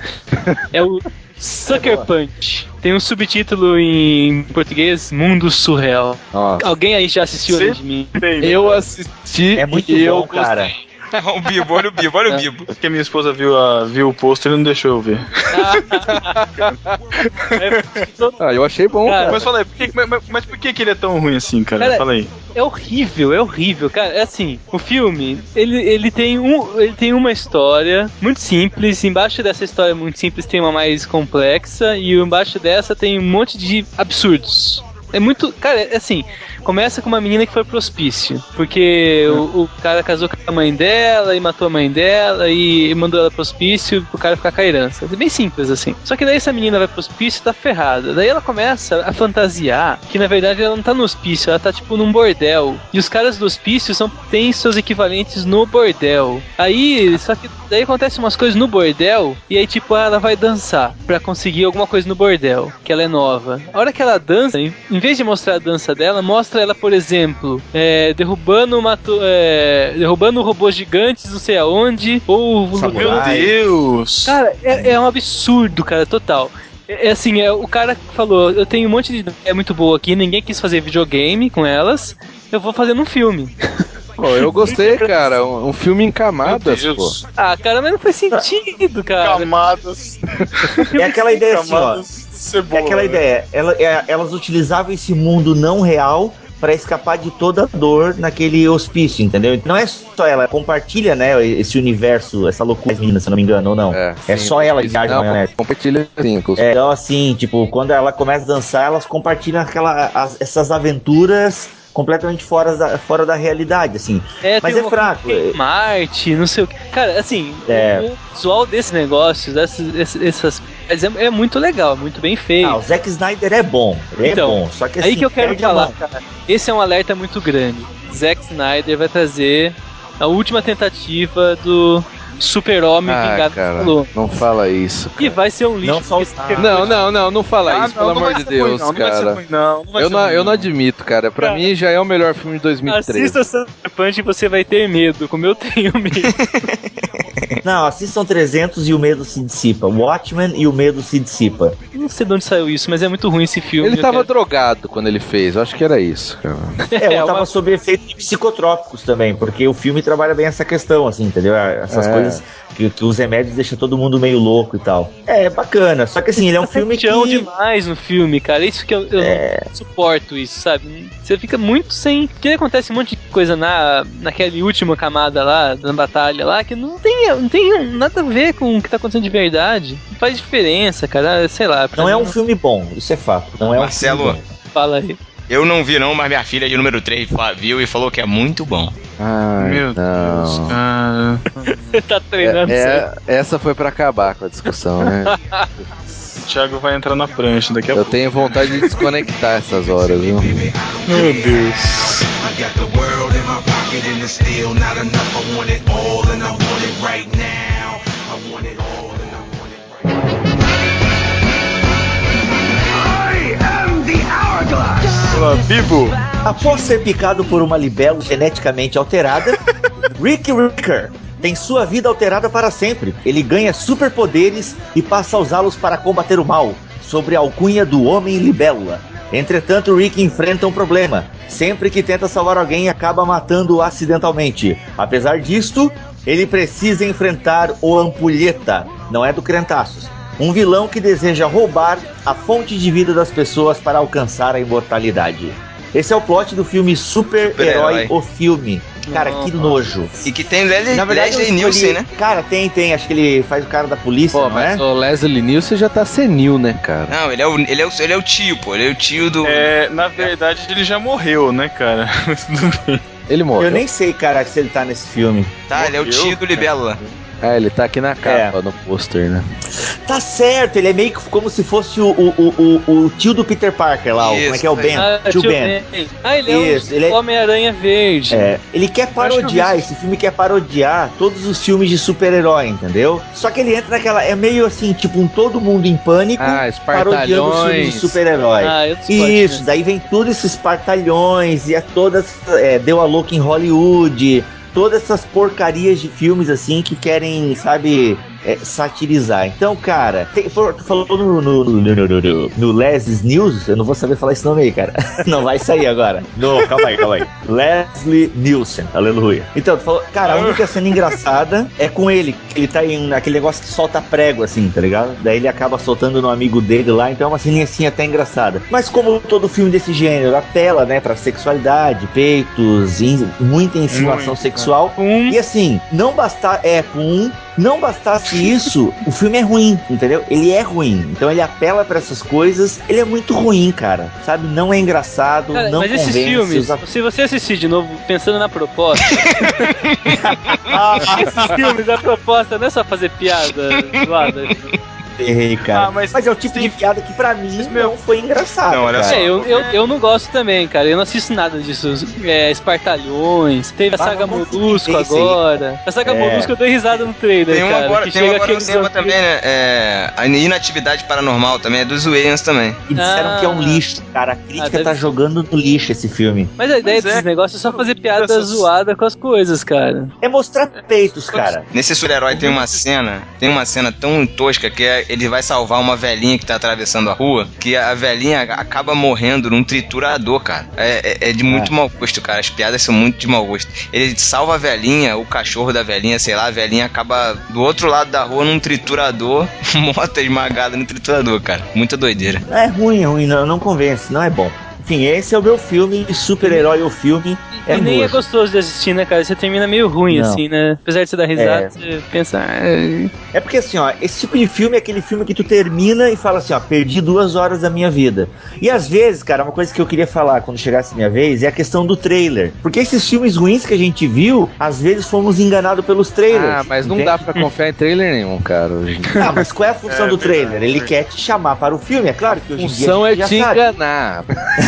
É o Sucker Punch. Tem um subtítulo em português, Mundo Surreal. Nossa. Alguém aí já assistiu Sim. além de mim? Eu assisti É muito e bom, eu cara. <laughs> o Bibo, olha o Bibo, olha o Bibo. porque minha esposa viu, a, viu o pôster e não deixou eu ver. <laughs> Ah, eu achei bom, Cara, cara. Mas fala aí, por que, mas, mas por que, que ele é tão ruim assim, cara? Cara, fala aí. É horrível, é horrível, cara. É assim, o filme, ele, ele, tem um, ele tem uma história muito simples. Embaixo dessa história muito simples tem uma mais complexa. E embaixo dessa tem um monte de absurdos. É muito. Cara, é assim. Começa com uma menina que foi pro hospício. Porque o, o cara casou com a mãe dela e matou a mãe dela e mandou ela pro hospício pro cara ficar com a herança. É bem simples assim. Só que daí essa menina vai pro hospício e tá ferrada. Daí ela começa a fantasiar que na verdade ela não tá no hospício, ela tá tipo num bordel. E os caras do hospício são, têm seus equivalentes no bordel. Aí, só que daí acontece umas coisas no bordel e aí tipo ela vai dançar pra conseguir alguma coisa no bordel, que ela é nova. A hora que ela dança, em vez de mostrar a dança dela, mostra ela, por exemplo, é, derrubando uma é, derrubando robôs gigantes, não sei aonde, ou Meu Samurai. Deus! Cara, é, é um absurdo, cara, total. É, é assim, é, o cara que falou, eu tenho um monte de ideia muito boa aqui, ninguém quis fazer videogame com elas, eu vou fazer num filme. <laughs> Pô, eu gostei, cara. Um, um filme em camadas, Meu pô. Ah, cara, mas não faz sentido, cara. Camadas. É aquela ideia assim, ó. Cebola. É aquela né? ideia. Ela- é- elas utilizavam esse mundo não real pra escapar de toda a dor naquele hospício, entendeu? Não é só ela, compartilha, né, esse universo, essa loucura, menina, se eu não me engano, ou não. É, É sim, só ela que Não, maionese. compartilha sim, com os- É, então, assim, tipo, quando ela começa a dançar, elas compartilham aquela, as- essas aventuras completamente fora da, fora da realidade, assim. É, Mas é fraco. Marte, não sei o que. Cara, assim, É. o visual desse negócio, dessas, esses- essas. É, é muito legal, muito bem feito. Ah, o Zack Snyder é bom. Ele Então, é bom. Só que assim, Aí que eu quero falar, mão. cara. Esse é um alerta muito grande. Zack Snyder vai trazer a última tentativa do Super-Homem Ah, Vingado cara, Falou. não fala isso. E vai ser um lixo. Não só Não, não, não, não fala Ah, isso, não, pelo não amor de ruim, Deus, não, não vai ser cara. ruim, não, eu, não, ruim, eu não admito, cara. Pra Cara. mim já é o melhor filme de 2013. Assista Sucker Punch e você vai ter medo, como eu tenho medo. <laughs> Não, assistam 300 e o medo se dissipa. Watchmen e o medo se dissipa. não sei de onde saiu isso, mas é muito ruim esse filme. Ele tava quero- drogado quando ele fez, eu acho que era isso, cara. <laughs> É, É, eu tava uma- sob efeito de psicotrópicos também, porque o filme trabalha bem essa questão, assim, entendeu? Essas É. coisas que, que os remédios deixam todo mundo meio louco e tal. É, bacana. Só que assim, ele é um filme que. Demais no filme, cara. Isso que eu, eu É. não suporto isso, sabe? Você fica muito sem. Porque acontece um monte de coisa na, naquela última camada lá, na batalha lá, que não tem, não tem nada a ver com o que tá acontecendo de verdade. Não faz diferença, cara. Sei lá. pra Não é um filme bom, isso é fato. Não é um Marcelo. filme bom. Fala aí. Eu não vi não, mas minha filha de número 3 viu e falou que é muito bom. Ai, Meu Deus, não. cara. <laughs> tá treinando É, certo. é- essa foi pra acabar com a discussão, né? O <laughs> Thiago vai entrar na prancha daqui a Eu pouco. tenho vontade de desconectar essas horas, viu? Meu Deus. I got the world in my pocket and it's still not enough. I want it all and I want it right now. Hourglass. Olá, Bibo. Após ser picado por uma libelo geneticamente alterada, <laughs> Rick Ricker tem sua vida alterada para sempre. Ele ganha superpoderes e passa a usá-los para combater o mal, sobre a alcunha do Homem Libélula. Entretanto, Rick enfrenta um problema. Sempre que tenta salvar alguém, acaba matando-o acidentalmente. Apesar disto, ele precisa enfrentar o Ampulheta, não é do Crentaços. Um vilão que deseja roubar a fonte de vida das pessoas para alcançar a imortalidade. Esse é o plot do filme Super-Herói, Super-Herói. o filme. Cara, que nojo. E que tem Leslie, Na verdade, Leslie Nielsen, né? Cara, tem, tem. Acho que ele faz o cara da polícia, Pô, não é? mas o Leslie Nielsen já tá senil, né, cara? Não, ele é, o, ele, é o, ele é o tio, pô. Ele é o tio do. É, na verdade, ele já morreu, né, cara? Mas. <laughs> Ele morreu. Eu nem sei, cara, se ele tá nesse filme. Tá, ele é o Morreu? tio do Libélula. É, ele tá aqui na capa, no pôster, né? Tá certo, ele é meio que como se fosse o, o, o, o, o tio do Peter Parker lá, o- como é que é o Isso, Ben? Ah, tio tio Ben. Ben. Ah, ele é Isso, o é- Homem-Aranha Verde. É, ele quer parodiar, vi esse filme quer parodiar todos os filmes de super-herói, entendeu? Só que ele entra naquela. É meio assim, tipo um todo mundo em pânico, Ah, parodiando os filmes de super-herói. Ah, eu Isso, daí vem todos esses partalhões e é todas. É, deu a louca em Hollywood. Todas essas porcarias de filmes assim que querem, sabe, é, satirizar. Então, cara, tem, tu falou no, no, no, no, News, eu não vou saber falar esse nome aí, cara. <laughs> Não vai sair agora. Não, calma aí, calma aí. Leslie Nielsen, aleluia. Então, tu falou, cara, a única cena engraçada é com ele, ele tá em aquele negócio que solta prego, assim, tá ligado? Daí ele acaba soltando no amigo dele lá, então é uma ceninha assim até engraçada. Mas como todo filme desse gênero, apela, né, pra sexualidade, peitos, in- muita insinuação sexual. Um, E assim, não bastar. É, com um. Não bastasse isso, o filme é ruim, entendeu? Ele é ruim. Então ele apela pra essas coisas. Ele é muito ruim, cara. Sabe? Não é engraçado, Cara, não mas esses convence. filmes, os se você assistir de novo pensando na proposta, <laughs> <laughs> esses filmes, a proposta não é só fazer piada zoada. Errei, cara. Ah, mas mas, é o tipo de piada que pra mim meu- não foi engraçado. Não, olha cara. só. É, eu, eu, eu não gosto também, cara. Eu não assisto nada disso. É, Espartalhões. Teve a Ah, saga vamos Molusco agora. A saga É. Molusco eu dei risada no trailer, Tem uma cara. agora, que tem chega agora no cinema vampiros- também, né? É, a inatividade paranormal também, é dos Wayans também. E disseram Ah. que é um lixo, cara. A crítica Ah, deve tá jogando no lixo esse filme. Mas a ideia é. desses negócios é só fazer piada Essas- zoada com as coisas, cara. É mostrar peitos, cara. Nesse super-herói tem uma cena, tem uma cena tão tosca que é, ele vai salvar uma velhinha que tá atravessando a rua, que a velhinha acaba morrendo num triturador, cara. É, é- é de muito mau gosto, cara. As piadas são muito de mau gosto. Ele salva a velhinha, o cachorro da velhinha, sei lá, a velhinha acaba do outro lado da rua num triturador, <laughs> morta esmagada no triturador, cara. Muita doideira. É ruim, é ruim, não, não convence, não é bom. Enfim, esse é o meu filme, super-herói o filme. É e nem é nojo. gostoso de assistir, né, cara? Você termina meio ruim, Não. assim, né? Apesar de você dar risada, É. você pensa. "Ah, É porque assim, ó, esse tipo de filme é aquele filme que tu termina e fala assim, ó, perdi duas horas da minha vida. E às vezes, cara, uma coisa que eu queria falar quando chegasse a minha vez é a questão do trailer. Porque esses filmes ruins que a gente viu, às vezes fomos enganados pelos trailers. Ah, mas não entende? dá pra confiar em trailer nenhum, cara. Hoje. Ah, mas qual é a função É do trailer? Ele quer te chamar para o filme, é claro que A hoje em dia função a é gente te sabe. enganar.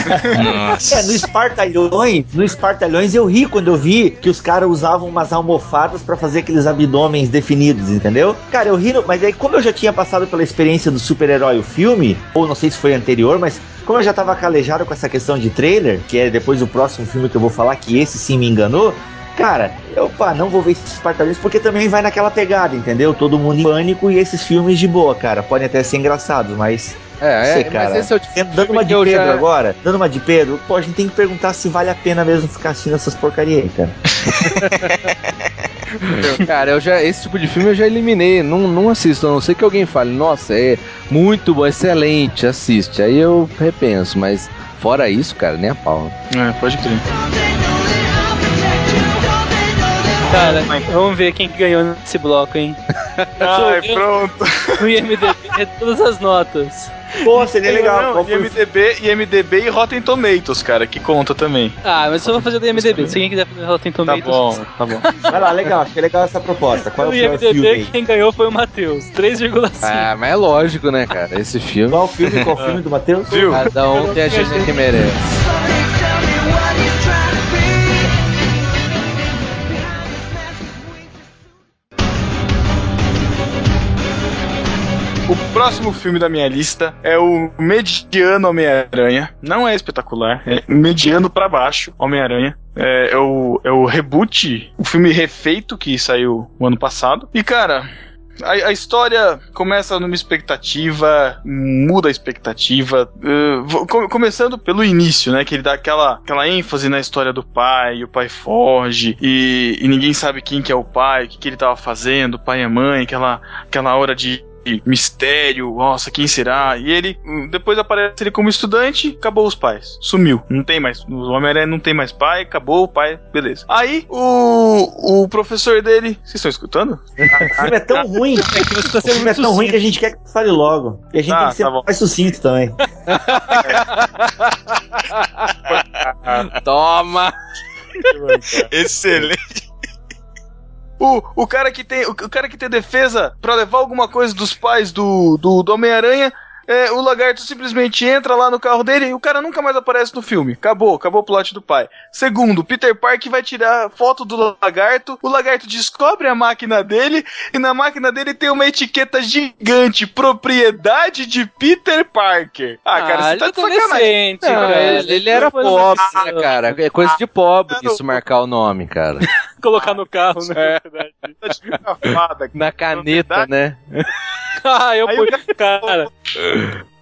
Nossa. É, no Espartalhões, no Espartalhões eu ri quando eu vi que os caras usavam umas almofadas pra fazer aqueles abdômenes definidos, entendeu? Cara, eu ri, no- mas aí como eu já tinha passado pela experiência do super-herói o filme, ou não sei se foi anterior, mas como eu já tava calejado com essa questão de trailer, que é depois do próximo filme que eu vou falar, que esse sim me enganou, Cara, eu pá, não vou ver esses Espartalhões porque também vai naquela pegada, entendeu? Todo mundo em pânico e esses filmes de boa, cara. Podem até ser engraçados, mas É, Sei, é, cara. mas esse é o tipo Dando uma de Pedro já... agora, dando uma de Pedro, pô, a gente tem que perguntar se vale a pena mesmo ficar assistindo essas porcarias aí, cara. <laughs> Cara, eu já, esse tipo de filme eu já eliminei. Não, não assisto, a não sei que alguém fale, nossa, é muito bom, excelente, assiste. Aí eu repenso, mas fora isso, cara, nem a pau. É, pode crer. Cara, vamos ver quem que ganhou nesse bloco, hein? <laughs> Ai, Eu- pronto. <laughs> No IMDB, é todas as notas. Pô, seria legal. Não, o IMDB, IMDB e Rotten Tomatoes, cara, que conta também. Ah, mas eu vou fazer do IMDB. Se quem quiser fazer Rotten Tá Tomatoes... bom, tá bom. <laughs> Vai lá, legal, achei legal essa proposta. Qual é o pior filme IMDB, aí? quem ganhou foi o Matheus. 3,5. Ah, mas é lógico, né, cara? Esse filme. Qual filme? Qual filme do Matheus? Viu? Cada um tem a gente que merece. O próximo filme da minha lista é o Mediano Homem-Aranha. Não é espetacular, é mediano pra baixo Homem-Aranha. É, é o, é o reboot, o filme refeito que saiu o ano passado. E cara, a, a história começa numa expectativa, muda a expectativa. Uh, vou- co- começando pelo início, né? Que ele dá aquela, aquela ênfase na história do pai, o pai foge, e, e ninguém sabe quem que é o pai, o que, que ele tava fazendo, o pai e mãe, aquela, aquela hora de mistério, nossa, quem será? E ele, hum, depois aparece ele como estudante, acabou os pais. Sumiu. Não tem mais. O Homem-Aranha não tem mais pai, acabou o pai, beleza. Aí, o, o professor dele. Vocês estão escutando? O filme é tão ruim. <laughs> o filme é tão ruim que a gente quer que fale logo. E a gente Ah, tem que ser tá mais sucinto também. <laughs> Toma! Excelente. O, o cara que tem o, o cara que tem defesa pra levar alguma coisa dos pais do, do, do Homem-Aranha, é, o lagarto simplesmente entra lá no carro dele e o cara nunca mais aparece no filme. Acabou, acabou o plot do pai. Segundo, Peter Parker vai tirar foto do lagarto, o lagarto descobre a máquina dele e na máquina dele tem uma etiqueta gigante, propriedade de Peter Parker. Ah, cara, você ele tá é de sacanagem. Não, velho. ele, ele era pobre, né, cara? É coisa de pobre isso marcar o nome, cara. <laughs> Colocar no carro, né? Tá safada, Na caneta, né? ah, eu cara.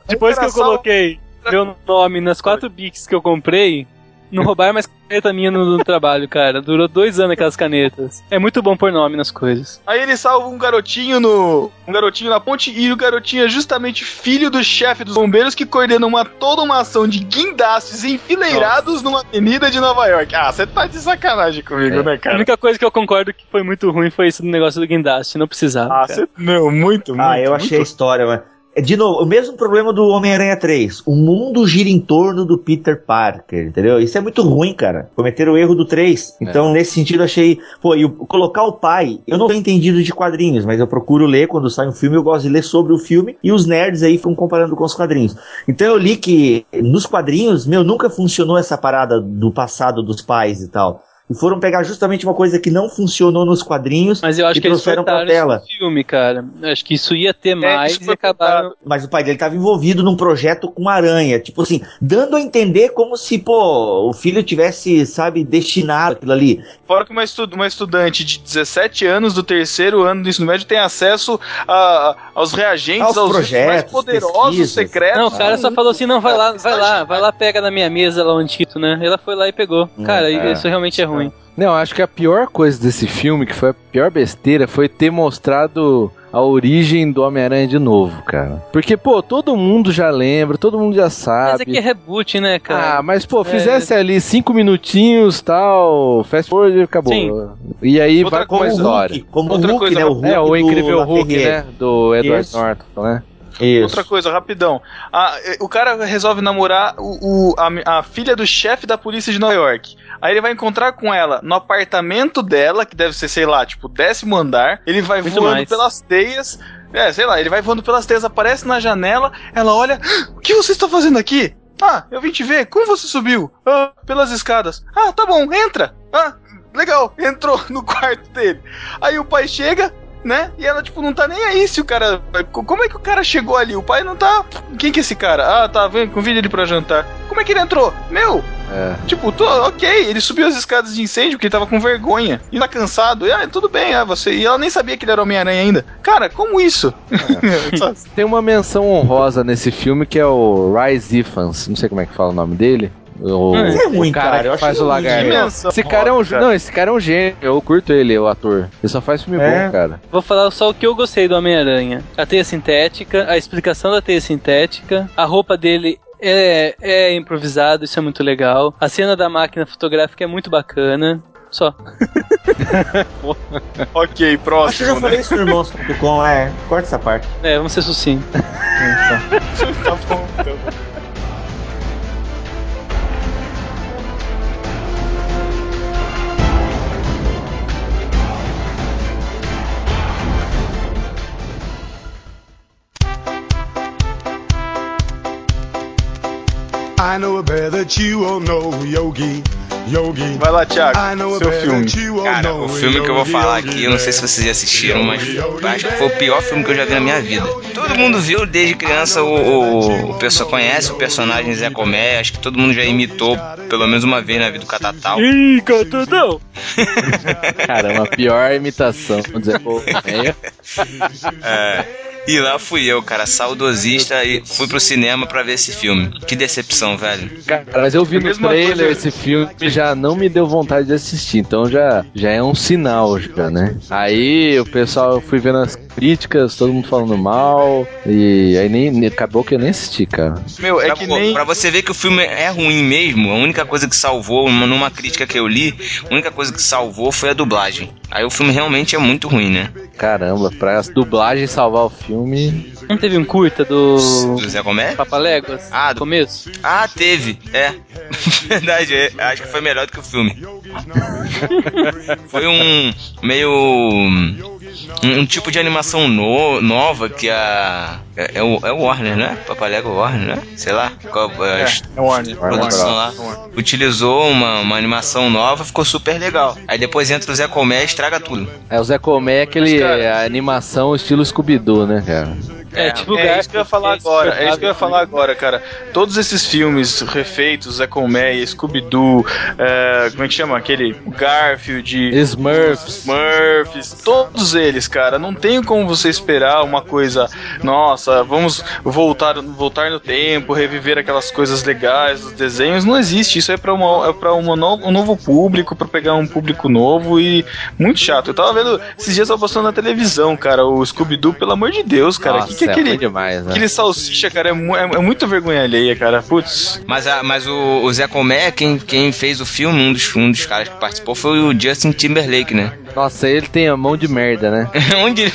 Depois que eu coloquei meu nome nas quatro Bics que eu comprei, não roubaram mais caneta minha no, no trabalho, cara. Durou dois anos aquelas canetas. É muito bom pôr nome nas coisas. Aí ele salva um garotinho no. um garotinho na ponte e o garotinho é justamente filho do chefe dos bombeiros que coordena uma, toda uma ação de guindastes enfileirados numa avenida de Nova York. Ah, você tá de sacanagem comigo, né, A cara? única coisa que eu concordo que foi muito ruim foi isso do negócio do guindaste, não precisava. Ah, cara. você. Não, muito, muito. Ah, eu achei a muito. história, mas. É, De novo, o mesmo problema do Homem-Aranha 3. O mundo gira em torno do Peter Parker, entendeu? Isso é muito ruim, cara. Cometeram o erro do 3. Então, nesse sentido, achei. Pô, e colocar o pai. Eu não tenho entendido de quadrinhos, mas eu procuro ler quando sai um filme. Eu gosto de ler sobre o filme. E os nerds aí ficam comparando com os quadrinhos. Então, eu li que nos quadrinhos, meu, nunca funcionou essa parada do passado dos pais e tal. E foram pegar justamente uma coisa que não funcionou nos quadrinhos Mas eu acho e que eles trouxeram pra cortaram isso tela. filme, cara. Eu acho que isso ia ter mais isso e acabaram. Mas o pai dele estava envolvido num projeto com aranha, tipo assim, dando a entender como se, pô, o filho tivesse, sabe, destinado aquilo ali. Fora que uma, estu- uma estudante de 17 anos do terceiro ano do ensino médio tem acesso a- aos reagentes, Aos aos, projetos, mais poderosos pesquisas. secretos. Não, o cara só falou assim, não, vai lá, vai lá, vai lá, pega na minha mesa lá o Tito, né? Ela foi lá e pegou. Cara, é. isso realmente é ruim. Não, acho que a pior coisa desse filme, que foi a pior besteira, foi ter mostrado a origem do Homem-Aranha de novo, cara. Porque, pô, todo mundo já lembra, todo mundo já sabe. Mas é que é reboot, né, cara? Ah, mas pô, É. fizesse ali cinco minutinhos, tal, fast forward e acabou. Sim. E aí Outra vai com a coisa, história. Hulk, como Outra o Hulk, coisa, né? O Hulk É, o do incrível Hulk, né? Do Edward Isso. Norton, né? Isso. Outra coisa, rapidão. A- eh, o cara resolve namorar o, o- a, a filha do chefe da polícia de Nova York. Aí ele vai encontrar com ela no apartamento dela, que deve ser, sei lá, tipo, décimo andar. Ele vai Muito voando mais. pelas teias. É, sei lá, ele vai voando pelas teias, aparece na janela. Ela olha: "Ah, O que você está fazendo aqui? Ah, eu vim te ver. Como você subiu? Ah, pelas escadas. Ah, tá bom, entra. Ah, legal, entrou <laughs> no quarto dele. Aí o pai chega, né? E ela, tipo, não tá nem aí se o cara. Como é que o cara chegou ali? O pai não tá. Quem que é esse cara? Ah, tá, vem, convida ele pra jantar. Como é que ele entrou? Meu! É. Tipo, tô, ok, ele subiu as escadas de incêndio porque ele tava com vergonha. E tá cansado. E, ah, tudo bem, ah, você. E ela nem sabia que ele era Homem-Aranha ainda. Cara, como isso? Só- <laughs> Tem uma menção honrosa nesse filme que é o Rise Ifans, não sei como é que fala o nome dele. O, Isso é ruim, o cara, cara, eu que acho faz o lagarto. Menção Esse cara é um, cara. não, esse cara é um gênio. Eu curto ele, o ator. Ele só faz filme É. bom, cara. Vou falar só o que eu gostei do Homem-Aranha. A teia sintética, a explicação da teia sintética, a roupa dele é, é improvisado, isso é muito legal. A cena da máquina fotográfica é muito bacana. Só. <laughs> Ok, Acho que eu já próximo. falei Né? isso no irmãos.com, é. Corta essa parte. É, vamos ser sucintos. tá bom, então. I know a bear that you won't know, Yogi. Vai lá, Thiago. Seu filme. Cara, o filme que eu vou falar aqui, eu não sei se vocês já assistiram, mas acho que foi o pior filme que eu já vi na minha vida. Todo mundo viu desde criança o, o, o pessoa conhece o personagem Zé Comé, acho que todo mundo já imitou pelo menos uma vez na vida do Catatal. Ih, Catadão! <laughs> Cara, é uma pior imitação. Vamos dizer, pô, é. E lá fui eu, cara, saudosista, e fui pro cinema pra ver esse filme. Que decepção, velho. Cara, mas eu vi no trailer esse filme já não me deu vontade de assistir, então já, já é um sinal, já, né? Aí o pessoal, eu fui vendo as críticas, todo mundo falando mal, e aí nem, nem- acabou que eu nem assisti, cara. Meu, é pra, que pô, nem. pra você ver que o filme é ruim mesmo, a única coisa que salvou, numa- numa crítica que eu li, a única coisa que salvou foi a dublagem. Aí o filme realmente é muito ruim, né? Caramba, pra dublagem salvar o filme. Não teve um curta do. Do Zé Comé? Papaléguas? Ah, do começo? Ah, teve, é. <laughs> Verdade, é, acho que foi melhor do que o filme. <laughs> foi um meio. Um, um tipo de animação no- nova que a. É, é o, é o Warner, né? Papalego Warner, né? Sei lá. Qual, é, É, é Warner. produção Warner lá. Utilizou uma, uma animação nova, ficou super legal. Aí depois entra o Zé Comé e estraga tudo. É, o Zé Comé é aquele cara- a animação estilo Scooby-Doo, né, cara? É, tipo É isso que eu ia falar agora, é isso que eu ia falar agora, cara. Todos esses filmes refeitos, Zé Colmeia, Scooby-Doo, é, como é que chama? Aquele Garfield, Smurfs. Smurfs, todos eles, cara. Não tem como você esperar uma coisa, nossa, vamos voltar, voltar no tempo, reviver aquelas coisas legais dos desenhos. Não existe. Isso é pra, uma, é pra uma no- um novo público, pra pegar um público novo e muito chato. Eu tava vendo, esses dias eu passando na televisão, cara, o Scooby-Doo, pelo amor de Deus, cara. Nossa, que que é é aquele, demais, né? aquele salsicha, cara? É, é, é muito vergonha alheia, cara. Putz. Mas, a, mas o, o Zé Comé, quem, quem fez o filme, um dos, um dos caras que participou foi o Justin Timberlake, né? Nossa, ele tem a mão de merda, né? <laughs> Onde ele.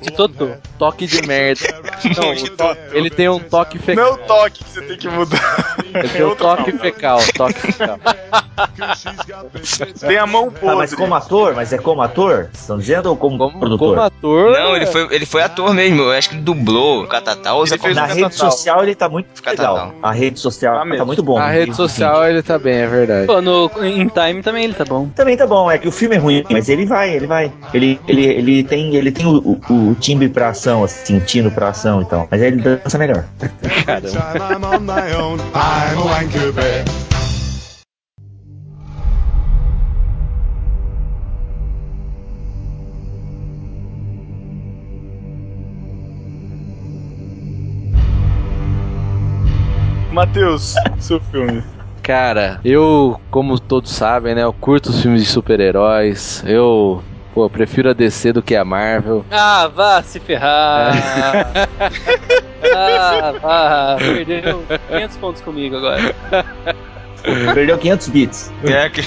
De Totô. Toque de merda. <laughs> <laughs> Não, ele tem um toque Não é fecal. o toque que você tem que mudar. Ele tem um toque fecal, toque fecal. Tem a mão podre. mas como ator? Mas é como ator? Estão dizendo ou como, Como, produtor? como ator. Não, ele foi, ele foi ator mesmo. Eu acho que ele dublou o Catatal Ele. Na rede social ele tá muito Catatal. legal. A rede social Tá tá, muito bom. Na rede social ele tá bem, é verdade. Pô, no, em Time também ele tá bom. Também tá bom, é que o filme é ruim, mas ele vai, ele vai. Ele, ele, ele tem, ele tem o, o, o timbre pra ação, assim, tino pra ação então. Mas aí ele dança melhor. <laughs> Caramba. Time I'm on my own, I'm a wanker bear. Matheus, seu filme. Cara, eu, como todos sabem, né, eu curto os filmes de super-heróis. Eu, pô, prefiro a DC do que a Marvel. Ah, vá se ferrar. <laughs> ah, vá. Perdeu 500 pontos comigo agora. Perdeu 500 bits. É, que- <laughs>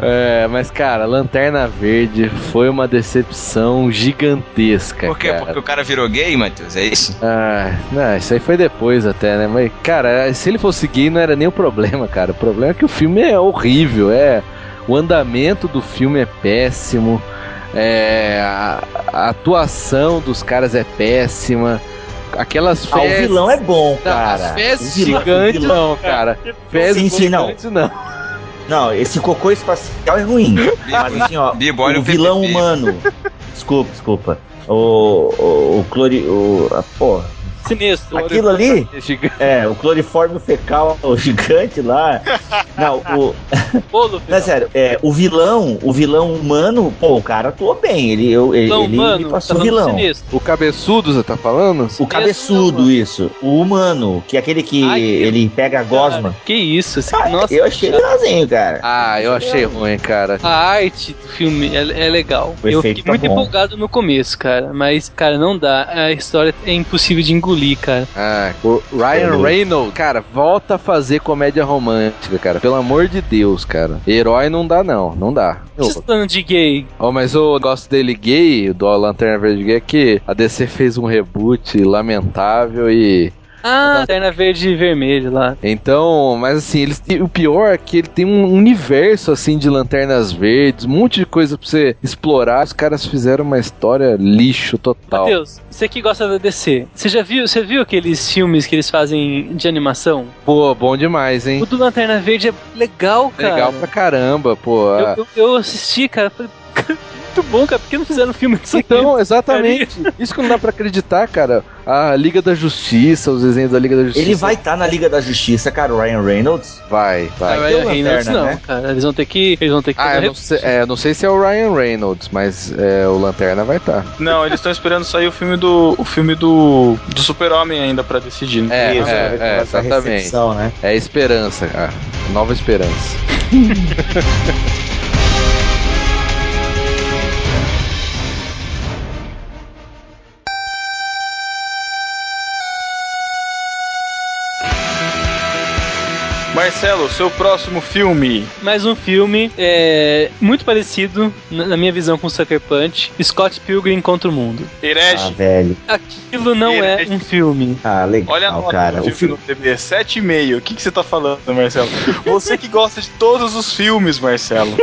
É, mas cara, Lanterna Verde foi uma decepção gigantesca, Por quê? cara. Porque o cara virou gay, Matheus? É isso? Ah, não, isso aí foi depois até, né? Mas, cara, se ele fosse gay não era nem o problema, cara. O problema é que o filme é horrível, é. O andamento do filme é péssimo. É, a, a atuação dos caras é péssima. Aquelas Ah, o fezes. vilão é bom, Não, cara. As fezes vilão- gigantes, vilão- não, cara. Fezes Sim, sim, não. gigantes, não. Não, esse cocô espacial é ruim. Mas assim, ó, <laughs> Bibo, o o vilão PPP. humano. Desculpa, desculpa. O. O, o clori. O, a, pô, Sinistro. aquilo ali. Gigante. É, o clorifórmio fecal o <laughs> gigante lá. Não, o. <laughs> Bolo, Não, é sério, é, o vilão, o vilão humano, pô, o cara atuou bem. Ele, eu, ele, Não, ele mano, tá passou falando vilão. sinistro. O cabeçudo, você tá falando? O cabeçudo, mano. isso. O humano, que é aquele que Ai, que- ele pega a gosma. Que isso? esse- Ah, Nossa, eu achei legalzinho, cara. Ah, eu achei ruim, cara. A arte do filme é, é legal. O eu fiquei tá muito bom. empolgado no começo, cara. Mas, cara, não dá. A história é impossível de engolir, cara. Ah, o Ryan Reynolds, cara, volta a fazer comédia romântica, cara. Pelo amor de Deus, cara. Herói não dá, não. Não dá. De gay. Oh, mas o negócio dele gay, do Lanterna Verde gay, é que a DC fez um reboot lamentável e. Ah, lanterna verde e vermelho lá. Então, mas assim, eles, o pior é que ele tem um universo assim de lanternas verdes, um monte de coisa pra você explorar. Os caras fizeram uma história lixo total. Matheus, você que gosta da DC, você já viu, você viu aqueles filmes que eles fazem de animação? Pô, bom demais, hein? O do Lanterna Verde é legal, cara. Legal pra caramba, pô. Eu, eu, eu assisti, cara, falei, <laughs> Muito bom, cara. Por que não fizeram um filme disso Então, exatamente. Isso que não dá pra acreditar, cara. A Liga da Justiça, os desenhos da Liga da Justiça. Ele vai estar na Liga da Justiça, cara, o Ryan Reynolds. Vai, vai. Vai Ryan Reynolds Lanterna, não, né? cara. Eles vão ter que. Eles vão ter que Ah, eu não, sei, é, não sei se é o Ryan Reynolds, mas é, o Lanterna vai estar. Não, eles estão esperando sair o filme do o filme do, do Super-Homem ainda pra decidir. né? É, Isso, é, é, exatamente. recepção, né? É esperança, cara. Nova esperança. <laughs> Marcelo, seu próximo filme. Mais um filme é, muito parecido, na minha visão, com Sucker Punch. Scott Pilgrim contra o Mundo. Ah, Herege. velho. Aquilo não é um filme. Ah, legal, Olha a nota cara. do O filme filme... no TB, 7,5. O que, que você tá falando, Marcelo? Você que gosta de todos os filmes, Marcelo.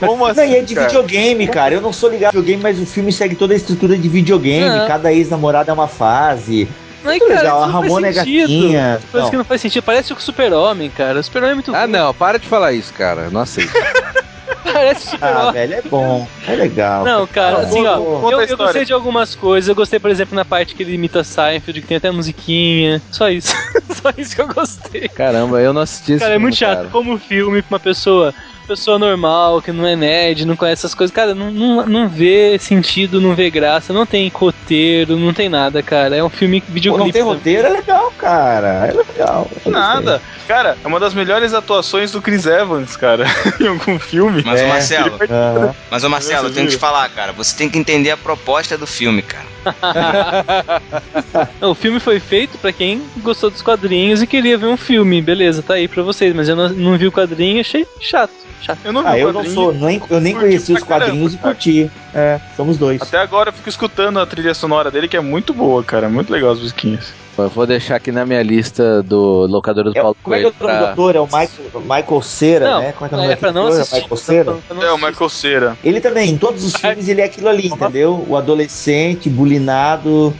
Como assim? Não, e é de cara? videogame, cara. Eu não sou ligado no videogame, mas o filme segue toda a estrutura de videogame. Ah. Cada ex-namorada é uma fase. Ai, Muito cara, legal, isso a não Ramona é gatinha. Coisa Não. que não faz sentido. Parece o Super-Homem, cara. O Super-Homem é muito Ah, ruim. não, para de falar isso, cara. Não aceito. <laughs> Parece o Ah, velho, é bom. É legal. Não, cara, assim, ó, conta a eu, eu gostei de algumas coisas. Eu gostei, por exemplo, na parte que ele imita Seinfeld, que tem até musiquinha. Só isso. <laughs> Só isso que eu gostei. Caramba, eu não assisti esse Cara, é filme, muito chato. cara. Como filme pra uma pessoa, pessoa normal, que não é nerd, não conhece essas coisas. Cara, não, não, não vê sentido, não vê graça, não tem roteiro, não tem nada, cara. É um filme videoclipe. não tem também. roteiro, é legal, cara. É legal. Eu Nada. Cara, é uma das melhores atuações do Chris Evans, cara, <laughs> em algum filme. Mas, É. o Marcelo, gostei. Aham. mas o Marcelo, eu tenho que te falar, cara. Você tem que entender a proposta do filme, cara. <laughs> O filme foi feito pra quem gostou dos quadrinhos e queria ver um filme. Beleza, tá aí pra vocês. Mas eu não, não vi o quadrinho e achei chato. Chato. Eu não vi Ah, o eu não quadrinho. sou, nem, eu nem conheci os quadrinhos e caramba, curti. É, somos dois. Até agora eu fico escutando a trilha sonora dele, que é muito boa, cara. Muito legal as musiquinhas. Eu vou deixar aqui na minha lista do locador do É, Paulo como é que é o Coelho pra... ator? É o Michael, Michael Cera, Não, né? Como é que é o é nome do pra não ator? assistir. Michael Cera? É, o. Michael Cera. Ele também, em todos os filmes, ele é aquilo ali, entendeu? O adolescente, bulinado.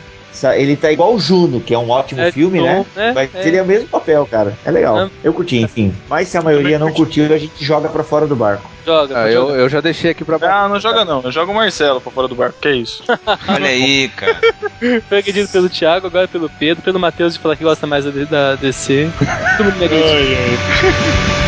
Ele tá igual o Juno, que é um ótimo É, filme, né? bom, é, Mas é. ele é o mesmo papel, cara. É legal. É. Eu curti, enfim. Mas se a maioria não curtiu, a gente joga pra fora do barco. Joga, Ah, eu, eu já deixei aqui pra Ah, não joga não. Eu jogo o Marcelo pra fora do barco. Que isso? <laughs> Olha aí, cara. <laughs> Foi agredido pelo Thiago, agora pelo Pedro, pelo Matheus de falar que gosta mais da, da DC. Todo mundo me <laughs>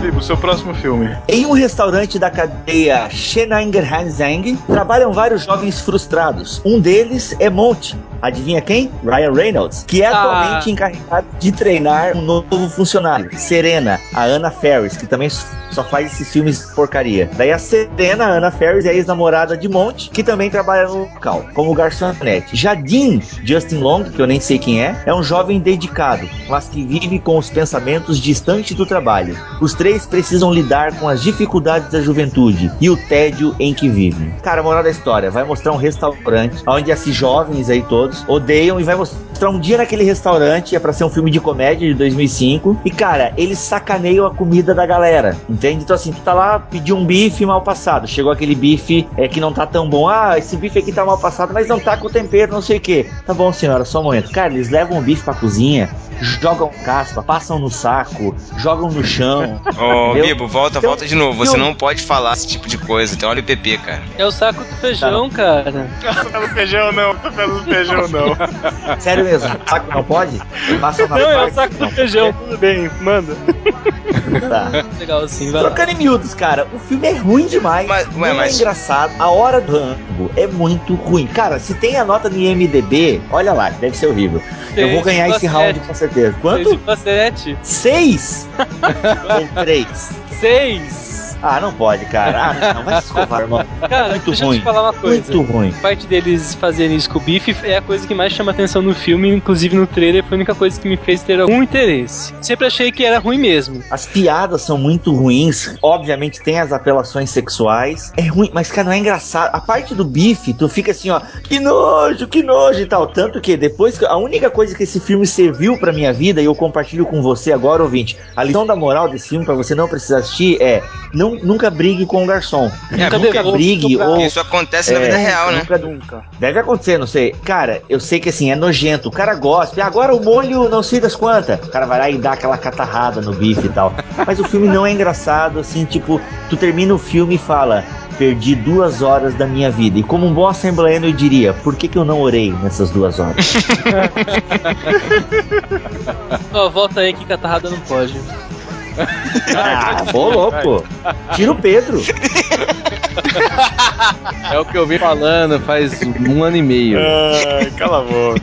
Bibo, seu próximo filme. Em um restaurante da cadeia Scheninger Hanseng, trabalham vários jovens frustrados. Um deles é Monty. Adivinha quem? Ryan Reynolds, que é Ah. atualmente encarregado de treinar um novo funcionário, Serena, a Anna Ferris, que também só faz esses filmes porcaria. Daí a Serena, a Anna Ferris, é a ex-namorada de Monty, que também trabalha no local, como garçonete. Jadim, Justin Long, que eu nem sei quem é, é um jovem dedicado, mas que vive com os pensamentos distantes do trabalho. Os três precisam lidar com as dificuldades da juventude e o tédio em que vivem. Cara, moral da história, vai mostrar um restaurante onde esses jovens aí todos odeiam e vai mostrar um dia naquele restaurante, é pra ser um filme de comédia de 2005, e cara, eles sacaneiam a comida da galera, entende? Então assim, tu tá lá, pediu um bife mal passado, chegou aquele bife é, que não tá tão bom, ah, esse bife aqui tá mal passado, mas não tá com tempero, não sei o que. Tá bom, senhora, só um momento. Cara, eles levam o bife pra cozinha, jogam caspa, passam no saco, jogam no chão. Ô, Entendeu? Bibo, volta, Então, volta de novo. Você eu- não pode falar esse tipo de coisa. Então olha o PP, cara. É o saco do feijão, cara. <laughs> Café no feijão não, café feijão não. <laughs> Sério mesmo, saco não pode? Passam na Não, é o saco do não. feijão. Tudo bem, manda. Tá. Legal assim, vai lá. Trocando em miúdos, cara, o filme é ruim demais. Mas- não é mas- engraçado. A hora do rango é muito ruim. Cara, se tem a nota no IMDB, olha lá, deve ser horrível. Eu vou ganhar esse 6,7. round com certeza. Quanto? 6,7. Seis? <laughs> Ou três? 6. Ah, não pode, cara. Ah, não, vai se escovar, irmão. <laughs> Cara, Muito deixa eu ruim. te falar uma coisa. Muito ruim. A parte deles fazerem isso com o bife é a coisa que mais chama atenção no filme, inclusive no trailer foi a única coisa que me fez ter algum interesse. Sempre achei que era ruim mesmo. As piadas são muito ruins. Obviamente tem as apelações sexuais. É ruim, mas cara, não é engraçado. A parte do bife, tu fica assim, ó, que nojo, que nojo e tal. Tanto que depois a única coisa que esse filme serviu pra minha vida e eu compartilho com você agora, ouvinte, a lição da moral desse filme pra você não precisar assistir é: não não, nunca brigue com o garçom. É, nunca, nunca brigue nunca- ou... Isso acontece na É, vida real, né? nunca- Nunca. Deve acontecer, não sei. Cara, eu sei que assim, é nojento. O cara gosta. Agora o molho não sei das quantas. O cara vai lá e dá aquela catarrada no bife e tal. Mas o filme não é engraçado, assim, tipo, tu termina o filme e fala. Perdi duas horas da minha vida. E como um bom assembleano eu diria, por que, que eu não orei nessas duas horas? <laughs> Ó, volta aí que catarrada não pode. Ah, ô louco. Tira o Pedro. É o que eu vi falando faz um ano e meio. Ai, cala a boca.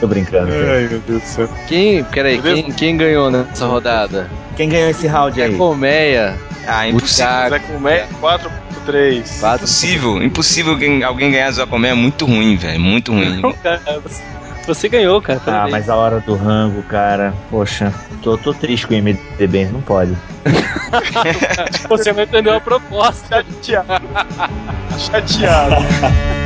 Tô brincando. Ai, meu Deus do céu. Quem, peraí, quem, quem ganhou nessa rodada? Quem ganhou esse round aí? Colmeia. Ah, impossível. Zé Comé, 4.3. Quatro. Impossível, impossível alguém, ganhar Zacomé, é muito ruim, velho, muito ruim. Você, ganhou, cara. Ah, mas a hora do rango, cara. Poxa, tô, tô triste com o MDB, não pode. <laughs> Você não entendeu a proposta. <laughs> Chateado. Chateado.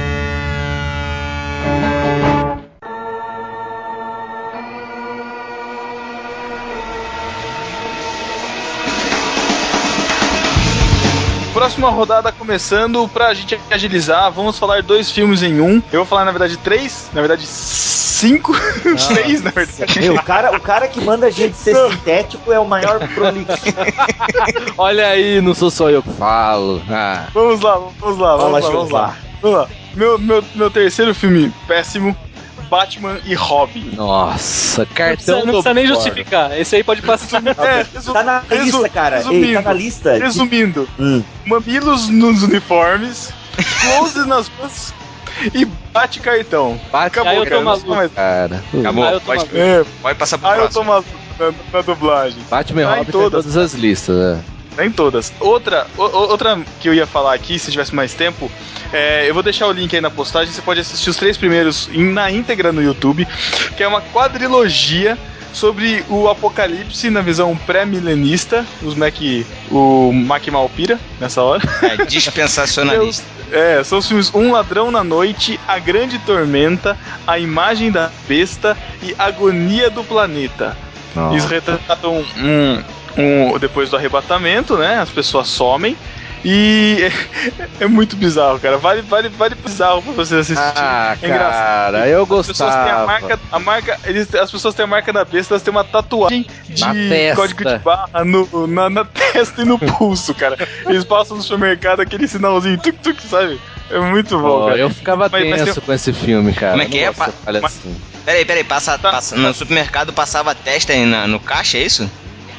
Próxima rodada começando, pra gente agilizar, vamos falar dois filmes em um. Eu vou falar, na verdade, três, na verdade, cinco. <laughs> Três, na verdade. Meu, o cara, o cara que manda a gente ser sintético é o maior prolixo. <laughs> Olha aí, não sou só eu que falo. Ah, Vamos lá, vamos lá, vamos Fala, lá, vamos lá. Vamos lá. Meu, meu, meu terceiro filme péssimo, Batman e Robin. nossa, Não cartão precisa, não precisa nem Ford. justificar. Esse aí pode passar. <laughs> É, resu- Tá na resu- lista, cara. Ei, Resumindo, tá na lista. resumindo Hum. mamilos nos uniformes, close nas ruas e bate cartão. Bate Acabou, Aí eu tô cara. não maluco. mais- cara. Acabou, Ah, eu pode. É, pode passar pro ah, eu próximo. tô maluco na, na dublagem. Batman e Tá em Robin tem todas. todas as listas, né? Nem todas. Outra, o- outra que eu ia falar aqui, se tivesse mais tempo, é, eu vou deixar o link aí na postagem. Você pode assistir os três primeiros em- na íntegra no YouTube, que é uma quadrilogia sobre o apocalipse na visão pré-milenista. Os Mac, o Mac Malpira nessa hora. É, dispensacionalista. <laughs> É, são os filmes Um Ladrão na Noite, A Grande Tormenta, A Imagem da Besta e Agonia do Planeta. Eles retratam um, um- depois do arrebatamento, né? As pessoas somem. E é, <laughs> é muito bizarro, cara. Vale, vale, vale bizarro pra você assistir. Ah, É engraçado. cara, eu As pessoas têm a gostava. marca, a marca eles, as pessoas têm a marca da besta, elas têm uma tatuagem de Na código de barra no, na, na testa e no pulso, cara. Eles passam no supermercado aquele sinalzinho, tuk tuk, sabe? É muito bom, Pô, cara. eu ficava Mas- mas tenso com esse filme, cara. Como é que é, pa- falha mas- assim. Peraí, peraí, passa, Tá. passa- no supermercado passava a testa aí na- no caixa, é isso?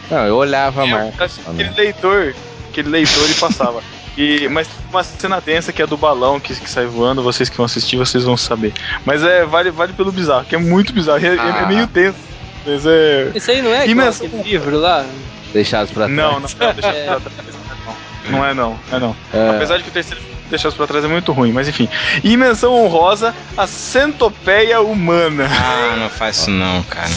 Não, eu olhava É, marca. aquele leitor, aquele leitor e passava. E, mas uma cena tensa que é do balão que, que sai voando, vocês que vão assistir, vocês vão saber. Mas é, vale, vale pelo bizarro, que é muito bizarro, é, é- é Ah. meio tenso. Mas é. Esse aí não é igual menção- aquele livro lá? Deixados pra trás. Não, não, não, deixa pra trás. Não, não é não, é não. É. Apesar de que o terceiro deixados pra trás é muito ruim, mas enfim. E menção honrosa, a centopeia humana. Ah, não faz isso não, cara.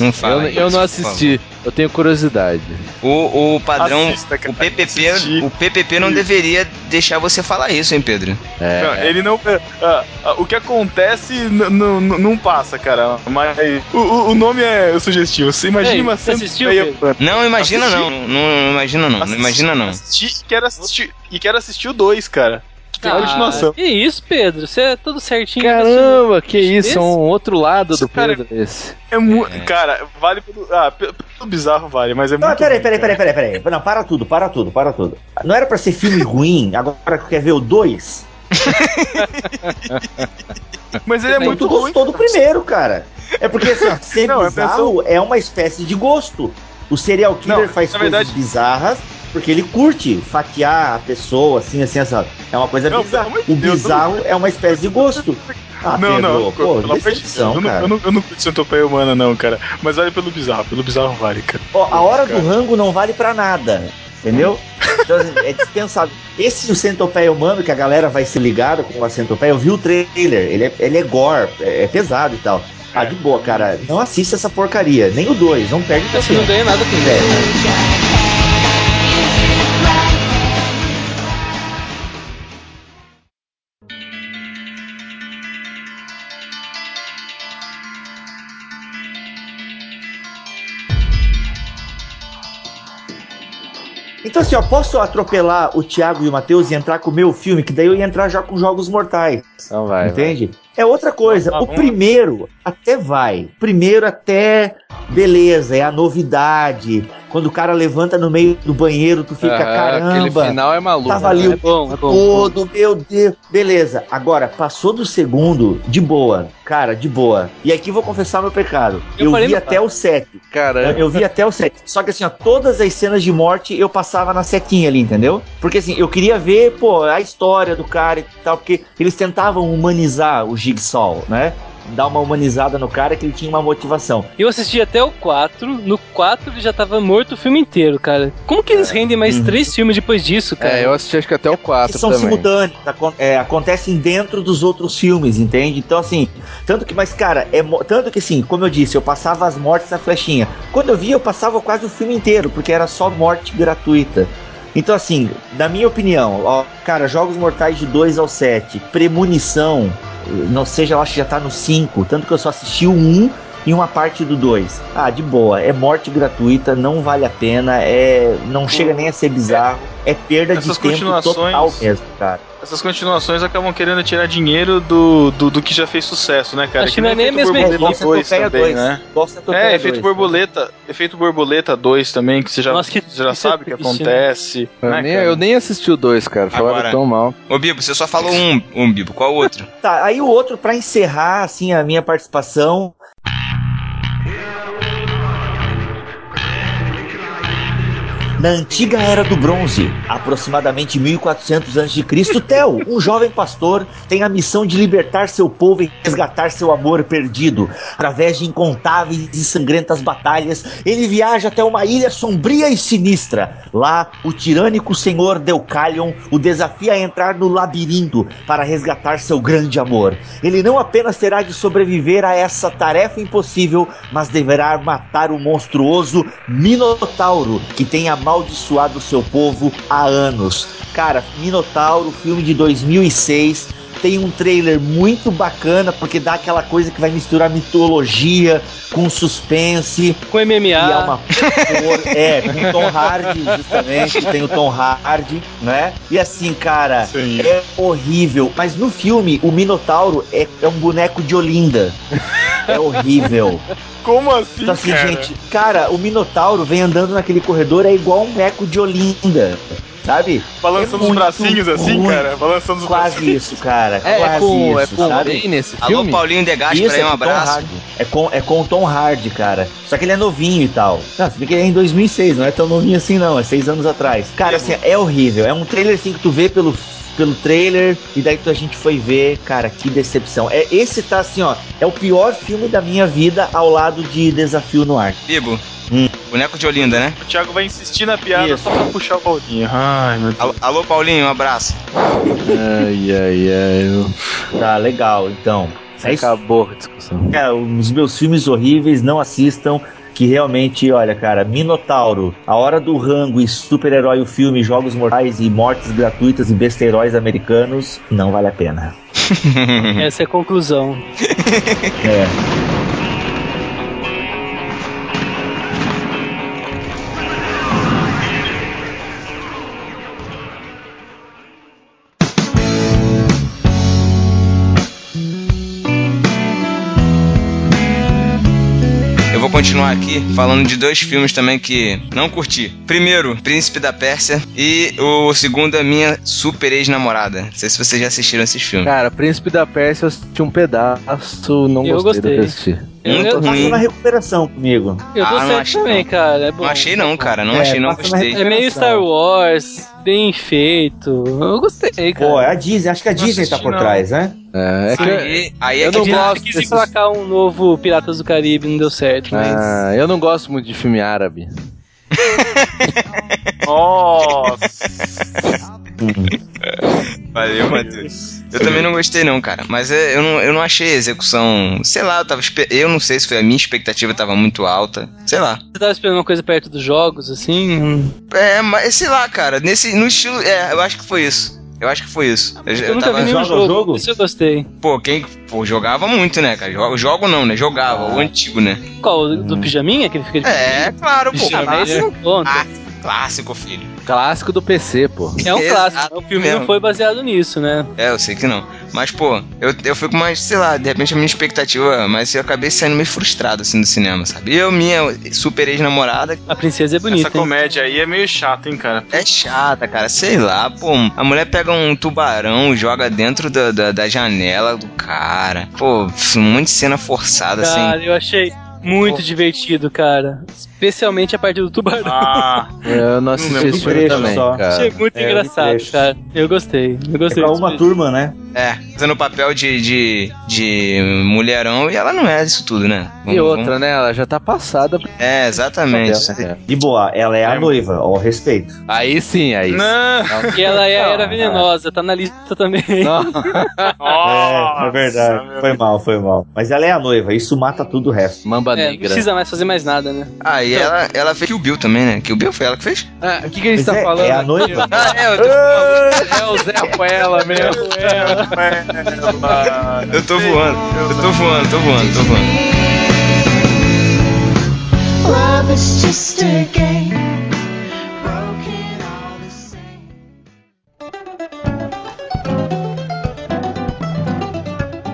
Não fala Eu, eu isso, não assisti, eu tenho curiosidade. O, o padrão, Assista, cara, o PPP, assistir. o PPP não deveria deixar você falar isso, hein, Pedro? É, Não, ele não. ah, ah, o que acontece não passa, cara. Mas o, o- o nome é sugestivo. Você imagina Ei, uma você assistiu. Não, imagina não, não, não imagina não, não Assisti- imagina não. assisti e quero assistir, e quero assistir o 2, cara. Que tem que isso, Pedro? Você é tudo certinho. Caramba, que isso, Esse? é um outro lado do Cara, Pedro esse. É muito. Cara, vale pelo. Ah, pelo, bizarro vale, mas é Não, muito. peraí, peraí, peraí, peraí, peraí. Não, para tudo, para tudo, para tudo. Não era pra ser filme ruim, agora que quer ver o 2? <laughs> Mas ele é Muito ruim. gostou do primeiro, cara. É porque assim, ó, <laughs> ser Não, é bizarro é uma espécie de gosto. O serial killer Não, faz coisas verdade- bizarras porque ele curte fatiar a pessoa, assim, assim, assim. ó. É uma coisa Não, bizarra. O Deus, bizarro é uma espécie de gosto. Ah, não, Pedro, não, pô, Deus, decepção, eu não, cara. eu não, eu não curto centopeia humana, não, cara. Mas vale pelo bizarro, pelo bizarro vale, cara. Ó, a hora Cara. do rango não vale pra nada, entendeu? Então, assim, é dispensável. Esse o centopeia humano, que a galera vai se ligada com a centopeia, eu vi o trailer, ele é, ele é gore, é, é pesado e tal. Ah, de boa, cara, não assista essa porcaria, nem o 2, não perde Você não ganha nada com isso. Então, assim, ó, posso atropelar o Thiago e o Matheus e entrar com o meu filme, que daí eu ia entrar já com Jogos Mortais. Então vai. Entende? É outra coisa. Tá o primeiro até vai. Primeiro até. Beleza, é a novidade. Quando o cara levanta no meio do banheiro, tu fica, Ah, Aquele caramba. final é maluco. Tava ali É bom, é bom. todo, meu Deus. Beleza, agora, passou do segundo, de boa. Cara, de boa. E aqui vou confessar meu pecado. Eu Eu, vi até o 7. Cara, Eu vi até o 7. Só que assim, ó, todas as cenas de morte eu passava na setinha ali, entendeu? Porque assim, eu queria ver, pô, a história do cara e tal, porque eles tentavam humanizar o Jigsaw, né? Dar uma humanizada no cara que ele tinha uma motivação. Eu assisti até o 4. No 4 ele já tava morto o filme inteiro, cara. Como que eles rendem mais Uhum. três filmes depois disso, cara? é, eu assisti acho que até o 4 que são também. simultâneos, é, acontecem dentro dos outros filmes, entende? Então, assim, tanto que, mas, cara, é tanto que, assim, como eu disse, eu passava as mortes na flechinha. Quando eu via, eu passava quase o filme inteiro, porque era só morte gratuita. Então, assim, na minha opinião, ó, cara, Jogos Mortais de 2 ao 7, Premonição, não seja, eu acho que já tá no 5, tanto que eu só assisti o 1 e uma parte do 2. Ah, de boa, é morte gratuita, não vale a pena, é não chega nem a ser bizarro, é perda de Essas tempo continuações- total mesmo, cara. Essas continuações acabam querendo tirar dinheiro do, do, do que já fez sucesso, né, cara? Acho que não é nem mesma Borboleta Bossa 2 Topeia também, 2, né? É, efeito 2. borboleta, efeito borboleta 2 também, que você já, Nossa, que- você já isso é sabe o que né? acontece. Eu, né, nem, eu nem assisti o 2, cara. Falaram Agora- tão mal. Ô, Bibo, você só falou um, um Bibo. Qual o outro? Tá, aí o outro, pra encerrar, assim, a minha participação. Na antiga era do bronze, aproximadamente 1400 a.C., Tel, um jovem pastor, tem a missão de libertar seu povo e resgatar seu amor perdido. Através de incontáveis e sangrentas batalhas, ele viaja até uma ilha sombria e sinistra. Lá, o tirânico senhor Deucalion o desafia a entrar no labirinto para resgatar seu grande amor. Ele não apenas terá de sobreviver a essa tarefa impossível, mas deverá matar o monstruoso Minotauro, que tem amaldiçoado seu povo há anos. Cara, Minotauro, filme de 2006, tem um trailer muito bacana porque dá aquela coisa que vai misturar mitologia com suspense. Com MMA. E é uma é, com Tom Hardy, justamente, tem o Tom Hardy, né? E assim, cara, Sim. é horrível. Mas no filme, o Minotauro é, é um boneco de Olinda. É horrível. Como assim, Então assim, cara? gente, cara, o Minotauro vem andando naquele corredor, é igual um boneco de Olinda. Sabe? Balançando é os bracinhos assim, ruim. cara? Balançando os Quase bracinhos. isso, cara. É, é quase com, é isso, com sabe? alguém nesse Alô, filme? Paulinho De Isso, aí, é um com Tom abraço. Hardy. É com, é com o Tom Hardy, cara. Só que ele é novinho e tal. Não, se bem que ele é em 2006, não é tão novinho assim não, é seis anos atrás. Cara, assim, é horrível. É um trailer assim que tu vê pelo, pelo trailer e daí tu, a gente foi ver, cara, que decepção. É, esse tá assim, ó, é o pior filme da minha vida ao lado de Desafio no Ar. Bibo, Hum. boneco de Olinda, né? O Thiago vai insistir na piada Isso. só pra puxar o Paulinho. Ai, meu Deus. Alô, alô, Paulinho, um abraço. Ai, ai, ai. Tá, legal, então. É Acabou a discussão. cara, os meus filmes horríveis, não assistam. Que realmente, olha, cara, Minotauro, A Hora do Rango e Super-Herói, o filme, Jogos Mortais e Mortes Gratuitas e Besteróis Americanos, não vale a pena. <laughs> Essa é a conclusão. É. continuar aqui falando de dois filmes também que não curti. Primeiro, Príncipe da Pérsia e o segundo é minha super ex-namorada. Não sei se vocês já assistiram esses filmes. Cara, Príncipe da Pérsia eu assisti um pedaço, não Eu gostei, gostei. assisti. Muito eu, Passa ruim. na recuperação comigo. eu Ah, não gostei achei também, não. cara. É bom. Não achei não, cara. Não É, achei, não gostei. É meio Star Wars, bem feito. Eu gostei, cara. Pô, é a Disney, acho que a Não Disney tá por não. trás, né? É, é que Aí, aí é eu que não de- gosto quis desses- emplacar um novo Piratas do Caribe, não deu certo, mas. Ah, eu não gosto muito de filme árabe. <laughs> Nossa! <laughs> Valeu, Matheus. Eu também não gostei não, cara. Mas é, eu, não, eu não achei a execução... Sei lá, eu tava... Eu não sei se foi a minha expectativa tava muito alta. Sei lá. Você tava esperando uma coisa perto dos jogos, assim? É, mas sei lá, cara. Nesse, no estilo... É, eu acho que foi isso. Eu acho que foi isso. Eu, Eu, nunca tava... vi nenhum jogo. jogo? Isso eu gostei. Pô, quem... Pô, jogava muito, né, cara? Jogo, jogo não, né? Jogava. O antigo, né? Qual? o Do pijaminha? Que ele fica de É, claro, pô. Ah, mas esse não conta. Ah, Clássico, filho. Clássico do PC, pô. É um clássico. O filme mesmo. não foi baseado nisso, né? É, eu sei que não. Mas, pô, eu, eu fui com mais, sei lá, de repente a minha expectativa, mas eu acabei saindo meio frustrado, assim, do cinema, sabe? Eu, minha super ex-namorada, A princesa é bonita. Essa hein? comédia aí é meio chata, hein, cara? é chata, cara, sei lá, pô, a mulher pega um tubarão, joga dentro da, da, da janela do cara. Pô, muita cena forçada, Cara, assim. eu achei muito divertido, cara. Especialmente a parte do tubarão. Ah, <laughs> Eu não assisti filme trecho também, só. achei muito é, engraçado, cara. Eu gostei. Eu É gostei. pra desse uma turma, né? É, fazendo o papel de, de, de mulherão e ela não é isso tudo, né? E Vamos- outra, né? Ela já tá passada. vamos- É, exatamente. É. De boa, ela é a É. noiva, ao respeito. Aí sim, aí. não. E ela é, era Não, venenosa, tá na lista também. <laughs> Não. Nossa, é, é verdade. meu Foi mal, foi mal. Mas ela é a noiva, isso mata tudo o resto. Mamba É, não negra. precisa mais fazer mais nada, né? Ah, e ela, ela fez Kill Bill também, né? Kill Bill foi ela que fez? Ah, o que, que a gente Mas tá é, falando? é a noiva? Ah, <laughs> é, eu tô, <laughs> É o Zé Ruela mesmo. Eu tô voando, eu tô voando, tô voando, tô voando. Love is just a game, broken all the same.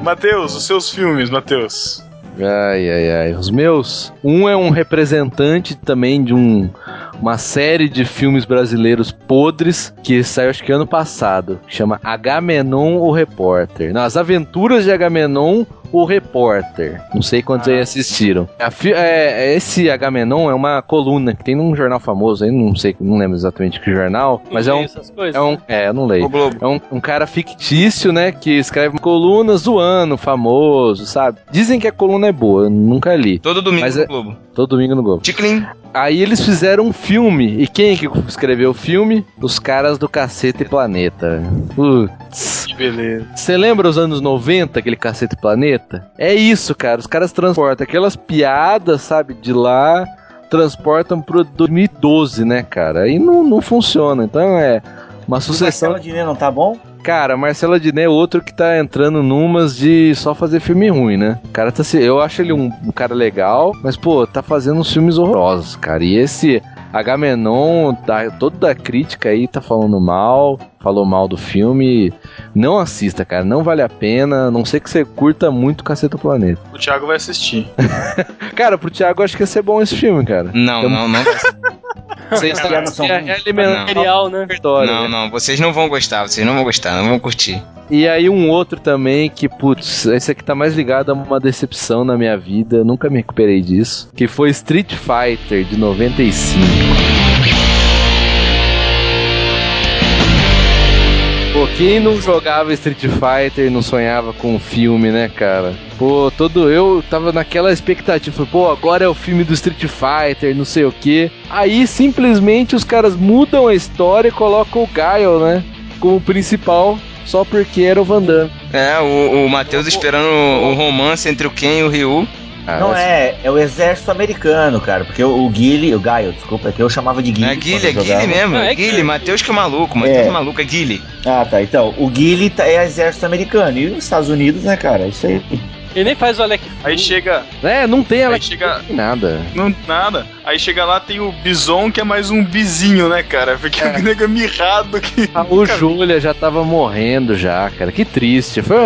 Matheus, os seus filmes, Matheus. Ai, ai, ai. Os meus. Um é um representante também de um, uma série de filmes brasileiros podres que saiu acho que ano passado. Que chama Agamenon o Repórter. Não, As Aventuras de Agamenon o Repórter. Não sei quantos aí assistiram. A fi- é, é, esse Agamenon é uma coluna que tem num jornal famoso aí, não sei, não lembro exatamente que jornal, mas é um. Coisas. É, um, é, eu não leio. O Globo. É um, um cara fictício, né? Que escreve colunas zoando, famoso, sabe? Dizem que a coluna é boa, eu nunca li. Todo domingo Mas no é- Globo. Todo domingo no Globo. Ticlin. Aí eles fizeram um filme. E quem que escreveu o filme? Os caras do Cacete Planeta. Putz. Que beleza. Você lembra os anos 90, aquele Cacete Planeta? É isso, cara. Os caras transportam aquelas piadas, sabe, de lá, transportam pro 2012, né, cara? Aí não, não funciona. Então é uma sucessão. Marcelo Diné não tá bom? Cara, Marcelo Adnet é outro que tá entrando numas de só fazer filme ruim, né? O cara tá se. Eu acho ele um, um cara legal, mas, pô, tá fazendo uns filmes horrorosos, cara. E esse Agamenon, da, toda da crítica aí tá falando mal, falou mal do filme. Não assista, cara, não vale a pena. a Não sei que você curta muito Caceta Planeta. O Thiago vai assistir. <laughs> Cara, pro Thiago acho que ia ser bom esse filme, cara. Não, Eu- não, não. <laughs> Vocês piadas são é, é Não. Material, né? Não, né? não, vocês não vão gostar, vocês não vão gostar, não vão curtir. E aí um outro também que, putz, esse aqui tá mais ligado a uma decepção na minha vida, eu nunca me recuperei disso, que foi Street Fighter de 95. Quem não jogava Street Fighter não sonhava com um filme, né, cara? Pô, todo eu tava naquela expectativa, pô, agora é o filme do Street Fighter, não sei o que. Aí simplesmente os caras mudam a história e colocam o Gaio, né, como principal, só porque era o Van Damme. É, o, o Matheus esperando o romance entre o Ken e o Ryu. Ah, Não é, é o exército americano, cara. Porque o, o Guile, o Gaio, desculpa, é que eu chamava de Guile. É Guile, é Guile mesmo, é é Guile, Matheus que é maluco, Matheus É. é maluco, é Guile. Ah, tá. Então, o Guile tá- é exército americano. E os Estados Unidos, né, cara? Isso aí. Ele nem faz o Alec Aí chega. É, não tem ela Aí chega. nada. Não, nada. Aí chega lá, tem o Bison, que é mais um bizinho, né, cara? Porque o nego é mirrado que. Ah, O Júlia já tava morrendo já, cara. Que triste. Foi,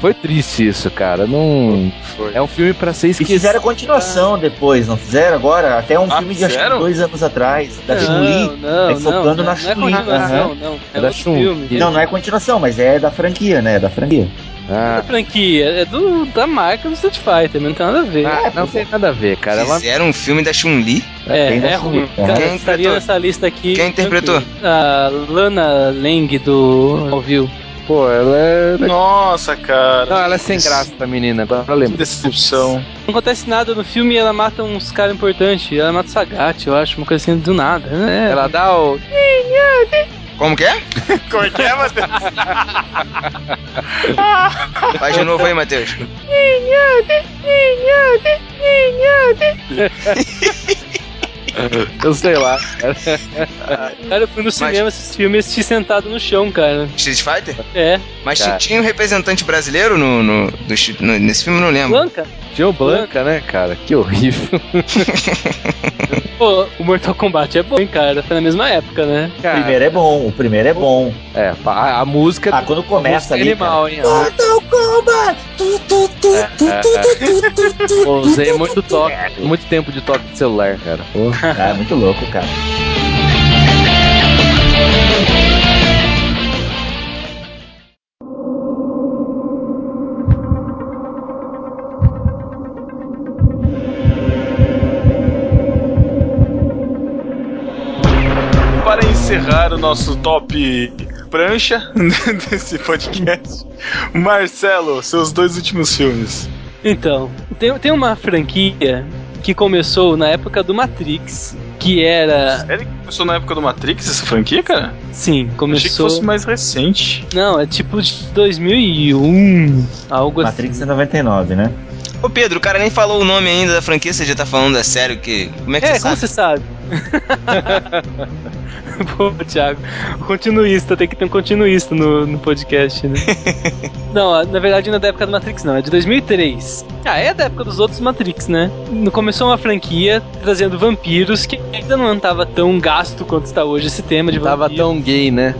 foi triste isso, cara. Não. É um filme pra ser E esquecido. fizeram continuação depois, não fizeram agora? Até um Ah, filme de acho que dois anos atrás, da Não, Chun-Li. não, aí não, focando não, na não é Chun-Li. continuação, não. É É da outro Chun. filme. Não, não é continuação, mas é da franquia, né? É da franquia. Ah, Da franquia, é do, da marca do Street Fighter, mas não tem nada a ver. ah, não tem nada a ver, cara. Ela Fizeram um filme da Chun-Li. é, é ruim. Cara, Quem estaria interpretou? nessa lista aqui. Quem interpretou? A Lana Lang do Alvio. Pô, ela é. Nossa, cara. Não, ela é sem graça, essa menina. Agora lembro. decepção. Não acontece nada no filme e ela mata uns caras importantes. Ela mata o Sagat, eu acho, uma coisa assim do nada. É, Ela dá o. Como que é? <laughs> Como é que é, Matheus? <laughs> Faz de novo aí, Matheus. <laughs> <laughs> Eu sei lá. <laughs> Cara, eu fui no cinema assistir filme e assisti sentado no chão, cara. Street Fighter? É. Mas Cara. tinha um representante brasileiro no, no- no- nesse filme, não lembro. Blanca? Tinha o Blanca, né, cara? Que horrível. <laughs> Pô, o Mortal Kombat é bom, hein, cara? Foi na mesma época, né? O primeiro é bom, o primeiro é bom. É, a, a música. Ah, quando começa ali, animal, hein? Mortal Kombat! Tu, tu, tu, É, tu, é, tu, é. tu, tu, tu, tu. Pô, usei muito toque, muito tempo de toque de celular, cara. Pô. Ah, <laughs> é muito louco, cara. Para encerrar o nosso top prancha <laughs> desse podcast, Marcelo, seus dois últimos filmes. Então, tem, tem uma franquia que começou na época do Matrix, que era. Ele começou na época do Matrix, essa franquia, cara? Sim, começou. Achei que fosse mais recente. Não, é tipo de 2001, algo Matrix é 99, né? Ô Pedro, o cara nem falou o nome ainda da franquia, você já tá falando, é sério que. Como é que assim. É, você como sabe? você sabe? <laughs> <laughs> Pô, Thiago, o continuista, tem que ter um continuista no, no podcast, né? <laughs> não, na verdade não é da época do Matrix, não, é de 2003. Ah, é da época dos outros Matrix, né? Começou uma franquia trazendo vampiros que ainda não tava tão gasto quanto está hoje esse tema de Tava vampiro. tão gay, né?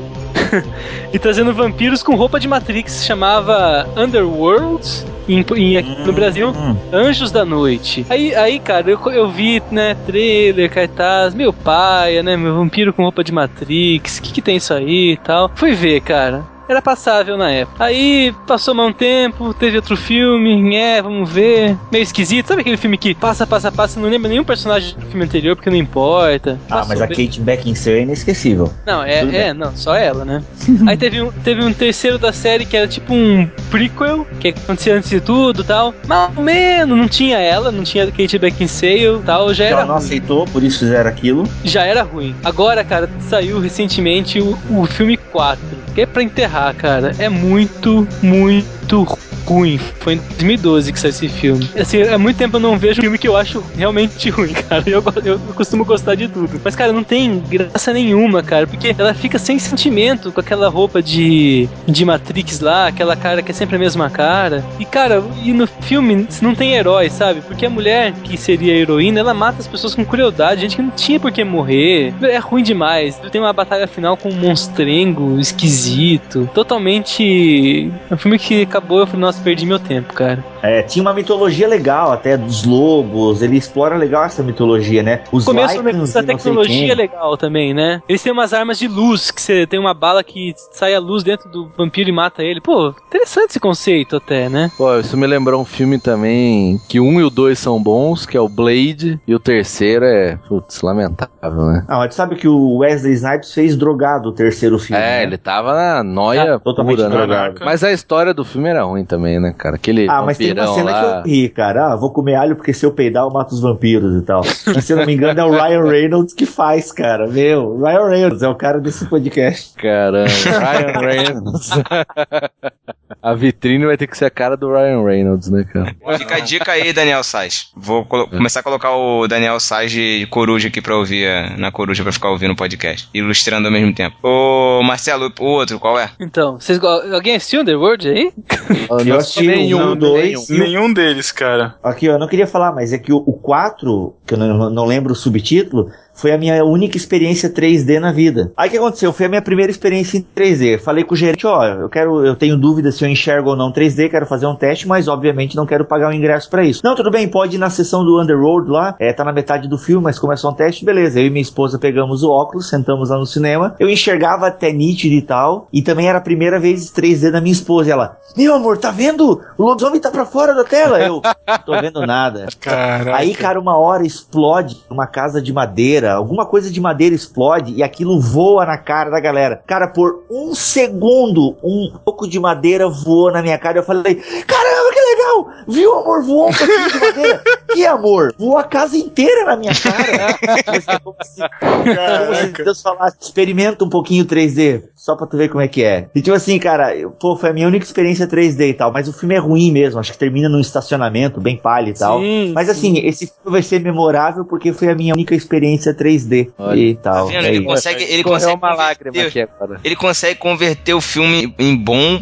<laughs> e trazendo vampiros com roupa de Matrix, chamava Underworld, em, em- aqui no Brasil, Anjos da Noite. Aí, aí cara, eu, eu vi, né, trailer, cartaz, meu pai, né, meu vampiro com roupa de Matrix, o que que tem isso aí e tal. Fui ver, cara. Era passável na época. Aí passou mais um tempo, teve outro filme, é, vamos ver. Meio esquisito. Sabe aquele filme que passa, passa, passa, não lembra nenhum personagem do filme anterior porque não importa? Ah, mas Passou a bem. Kate Beckinsale é inesquecível. Não, é, Tudo é, não, só ela, né? <laughs> Aí teve um, teve um terceiro da série que era tipo um prequel, que acontecia antes de tudo e tal. Mais ou menos, não tinha ela, não tinha Kate Beckinsale e tal, já era Ela não aceitou, por isso fizeram aquilo. Já era ruim. Agora, cara, saiu recentemente o, o filme 4, que é pra enterrar, cara. É muito, muito ruim. Foi em 2012 que saiu esse filme. Assim, há muito tempo eu não vejo um filme que eu acho realmente <laughs> ruim, cara. Eu, eu costumo gostar de tudo. Mas, cara, não tem graça nenhuma, cara, porque ela fica sem sentimento com aquela roupa de, de Matrix lá, aquela cara que é sempre a mesma cara. E, cara, e no filme não tem herói, sabe? Porque a mulher que seria a heroína, ela mata as pessoas com crueldade, gente que não tinha por que morrer. É ruim demais. Tem uma batalha final com um monstrengo esquisito. Totalmente. É um filme que acabou, eu falei, nossa, perdi meu tempo, cara. É, tinha uma mitologia legal até dos lobos, ele explora legal essa mitologia, né? Os No começo Lycans essa sei tecnologia é legal também, né? Eles têm umas armas de luz, que você tem uma bala que sai a luz dentro do vampiro e mata ele. Pô, interessante esse conceito até, né? Pô, isso me lembrou um filme também que um e o dois são bons, que é o Blade, e o terceiro é, putz, lamentável, né? Ah, mas tu sabe que o Wesley Snipes fez drogado o terceiro filme. É, né? ele tava na noia Ah, totalmente pura, né? drogado. Mas a história do filme era ruim também, né, cara? Aquele Ah, mas tem uma cena lá... que eu ri, cara. Ah, vou comer alho porque se eu peidar eu mato os vampiros e tal. E se eu não me engano é o Ryan Reynolds que faz, cara. Meu, Ryan Reynolds é o cara desse podcast. Caramba, Ryan Reynolds. <laughs> a vitrine vai ter que ser a cara do Ryan Reynolds, né, cara? Fica a dica aí, Daniel Sais. Vou colo- começar a colocar o Daniel Sais de coruja aqui pra ouvir eh, na coruja pra ficar ouvindo o podcast, ilustrando ao mesmo tempo. Ô, Marcelo, o outro, qual é? Então, vocês, go- alguém assistiu Underworld aí? <laughs> Eu assisti nenhum, um, dois. o- Nenhum deles, cara. Aqui, eu não queria falar, mas é que o, o 4, que eu não, não lembro o subtítulo, foi a minha única experiência 3D na vida. Aí o que aconteceu? Foi a minha primeira experiência em 3D. Falei com o gerente, ó, eu quero, eu tenho dúvida se eu enxergo ou não 3D, quero fazer um teste, mas obviamente não quero pagar o ingresso pra isso. Não, tudo bem, pode ir na sessão do Underworld lá, é, tá na metade do filme, mas como é só um teste, beleza. Eu e minha esposa pegamos o óculos, sentamos lá no cinema, eu enxergava até nítido e tal, e também era a primeira vez 3D da minha esposa, e ela, meu amor, tá vendo? O lobisomem tá pra fora da tela. Eu, não tô vendo nada. <laughs> Caraca. Aí, cara, uma hora explode uma casa de madeira, alguma coisa de madeira explode e aquilo voa na cara da galera. Cara, por um segundo, um pouco de madeira voou na minha cara. Eu falei, caramba, que legal! Viu, amor? Voou um pouquinho de madeira. <laughs> que, amor? Voou a casa inteira na minha cara. É <laughs> como se, como se Deus falasse, experimenta um pouquinho 3D, só pra tu ver como é que é. E tipo assim, cara, eu- pô, foi a minha única experiência 3D e tal, mas o filme é ruim mesmo, acho que termina num estacionamento, bem palha e tal. Sim, mas assim, esse filme vai ser memorável porque foi a minha única experiência 3D Olha. e tal. vendo? É Ele consegue, ele Correu consegue uma lágrima converter- aqui agora. Ele consegue converter o filme em bom.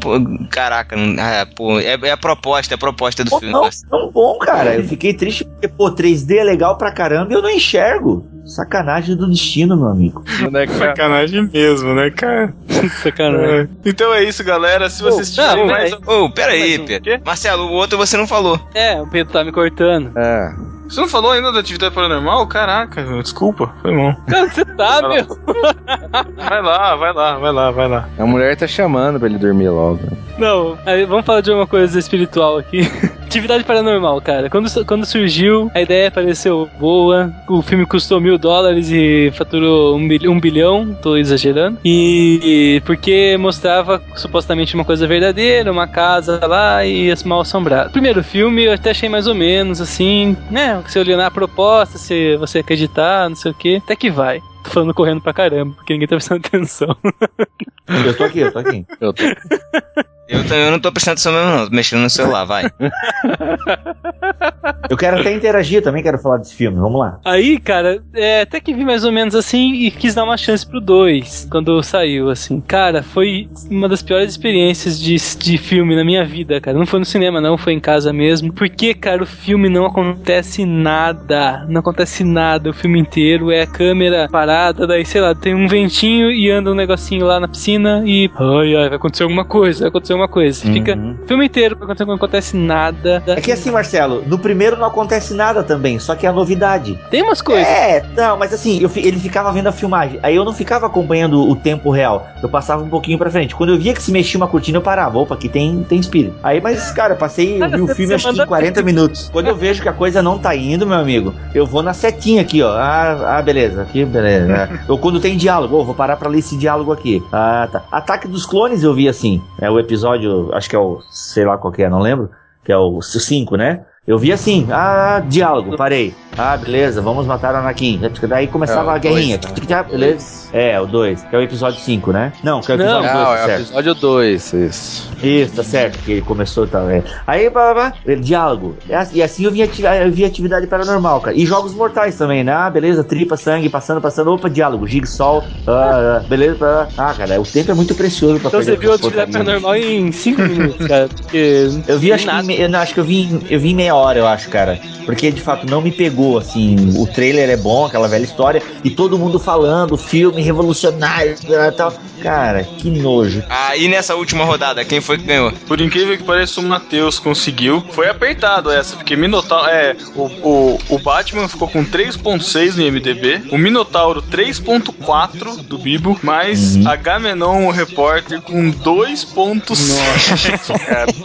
Caraca, não- ah, pô, é, é a proposta, é a proposta do Pô, filme. não, tão bom, cara. Eu fiquei triste pô, 3D é legal pra caramba e eu não enxergo. Sacanagem do destino, meu amigo. Né, cara? Sacanagem mesmo, né, cara? Sacanagem. É. Então é isso, galera. Se vocês não, tiverem peraí. mais. Ô, peraí, Mais um. Pedro. Marcelo, o outro você não falou. É, o Pedro tá me cortando. É. Você não falou ainda da atividade paranormal? Caraca, desculpa, foi mal. <laughs> Cara, você tá, Vai lá. meu. Vai lá, vai lá, vai lá, vai lá. A mulher tá chamando pra ele dormir logo. Não, aí vamos falar de uma coisa espiritual aqui. <laughs> Atividade paranormal, cara. Quando, quando surgiu, a ideia pareceu boa. O filme custou mil dólares e faturou um, bil- um bilhão, tô exagerando. E porque mostrava supostamente uma coisa verdadeira, uma casa lá e as mal assombradas. Primeiro filme eu até achei mais ou menos assim, né? Se olhar a proposta, se você acreditar, não sei o que, até que vai. Tô falando correndo pra caramba, porque ninguém tá prestando <laughs> atenção. Eu tô aqui, eu tô aqui. Eu tô... <laughs> Eu, também- eu não tô prestando atenção mesmo, não. Tô mexendo no celular, vai. <laughs> Eu quero até interagir, também quero falar desse filme. Vamos lá. Aí, cara, é, até que vi mais ou menos assim e quis dar uma chance pro 2 quando saiu, assim. Cara, foi uma das piores experiências de, de filme na minha vida, cara. Não foi no cinema, não, foi em casa mesmo. Porque, cara, o filme não acontece nada. Não acontece nada o filme inteiro. É a câmera parada, daí, sei lá, tem um ventinho e anda um negocinho lá na piscina e. Ai, ai, vai acontecer alguma coisa, vai acontecer alguma coisa. Fica Uhum. o filme inteiro não acontece nada. É que assim, Marcelo, no primeiro não acontece nada também, só que é a novidade. Tem umas coisas. É, não, mas assim, eu ele ficava vendo a filmagem. Aí eu não ficava acompanhando o tempo real. Eu passava um pouquinho pra frente. Quando eu via que se mexia uma cortina, eu parava. Opa, aqui tem, tem espírito. Aí, mas, cara, eu passei, eu vi o filme acho que em 40 minutos. Quando eu vejo que a coisa não tá indo, meu amigo, eu vou na setinha aqui, ó. Ah, ah beleza, aqui, beleza. <laughs> Ou quando tem diálogo, oh, vou parar pra ler esse diálogo aqui. Ah, tá. Ataque dos Clones eu vi assim. É o episódio, acho que é o, sei lá qual que é, não lembro. Que é o 5, né? Eu vi assim, ah, diálogo, parei. Ah, beleza, vamos matar o Anakin. Daí começava É, a guerrinha. dois, tic, tic, beleza? É, o 2, que é o episódio 5, né? Não, que é o episódio 2, Não, tá é o certo. episódio 2, isso. Isso, tá certo, que ele começou e tal. É. Aí, blá, blá, blá, diálogo. E assim- E assim eu vi, ati- eu vi atividade paranormal, cara. E jogos mortais também, né? Ah, beleza, tripa, sangue, passando, passando. Opa, diálogo, jigsaw. Ah, ah, beleza, blá, blá. Ah, cara, o tempo é muito precioso pra Então perder você viu atividade paranormal em 5 <laughs> minutos, cara. Porque. Eu vi, acho que, eu, não, acho que eu vi, em- eu vi em meia hora, eu acho, cara. Porque de fato não me pegou, assim. O trailer é bom, aquela velha história, e todo mundo falando, filme revolucionário e tal. Cara, que nojo. Ah, e nessa última rodada, quem foi que ganhou? Por incrível que pareça, o Matheus conseguiu. Foi apertado essa, porque Minotauro. É, o, o, o Batman ficou com 3,6 no IMDB, o Minotauro 3,4 do Bibo, mais Uhum. Agamenon, o repórter, com 2,7. cara. <laughs>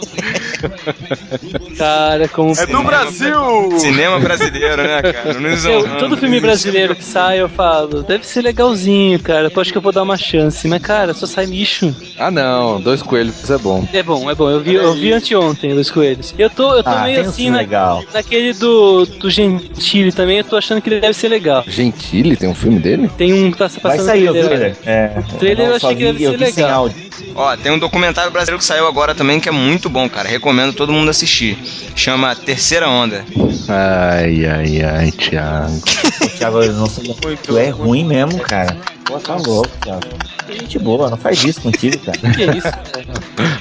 Cara, como. É do Brasil! Cinema brasileiro, né, cara? Não Eu, isonando. todo filme brasileiro que sai, eu falo, deve ser legalzinho, cara. Eu acho que eu vou dar uma chance. Mas, cara, só sai lixo. Ah, não, dois coelhos é bom. É bom, é bom. Eu vi, eu vi anteontem os coelhos. Eu tô, eu tô Ah, meio assim na, legal. naquele do, do Gentili também. Eu tô achando que ele deve ser legal. Gentile, tem um filme dele? Tem um que tá se Vai passando sair o trailer. trailer. É, O trailer eu só achei que vi- deve eu ser legal. Ó, tem um documentário brasileiro que saiu agora também que é muito bom, cara. Recomendo todo mundo assistir. Chama Terceira Onda. Ai, ai, ai, Thiago. Ô, Thiago, eu não sei. Tu é ruim mesmo, cara. Pô, tá louco, Thiago. Gente boa, não faz isso contigo, cara. Que é isso?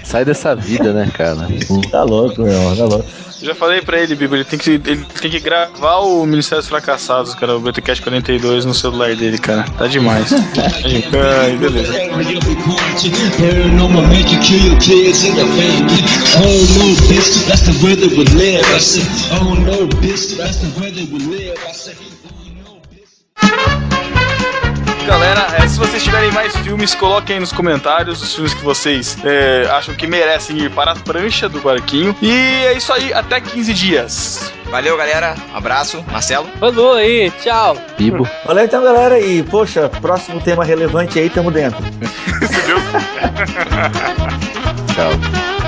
Sai dessa vida, né, cara? Tá louco, meu, tá louco. Eu já falei pra ele, Bibo, ele tem que, ele tem que gravar o Ministério dos Fracassados, cara, o BTCast 42 no celular dele, cara. Tá demais. Ai, beleza. Oh no, bitch, that's the way that we live. I said, oh no, bitch, that's the way that we Galera, é, se vocês tiverem mais filmes, coloquem aí nos comentários os filmes que vocês é, acham que merecem ir para a prancha do barquinho. E é isso aí, até 15 dias. Valeu, galera. Abraço. Marcelo. Falou aí, tchau. Bibo. Valeu então, galera. E, poxa, próximo tema relevante aí, tamo dentro. <laughs> Tchau. <laughs>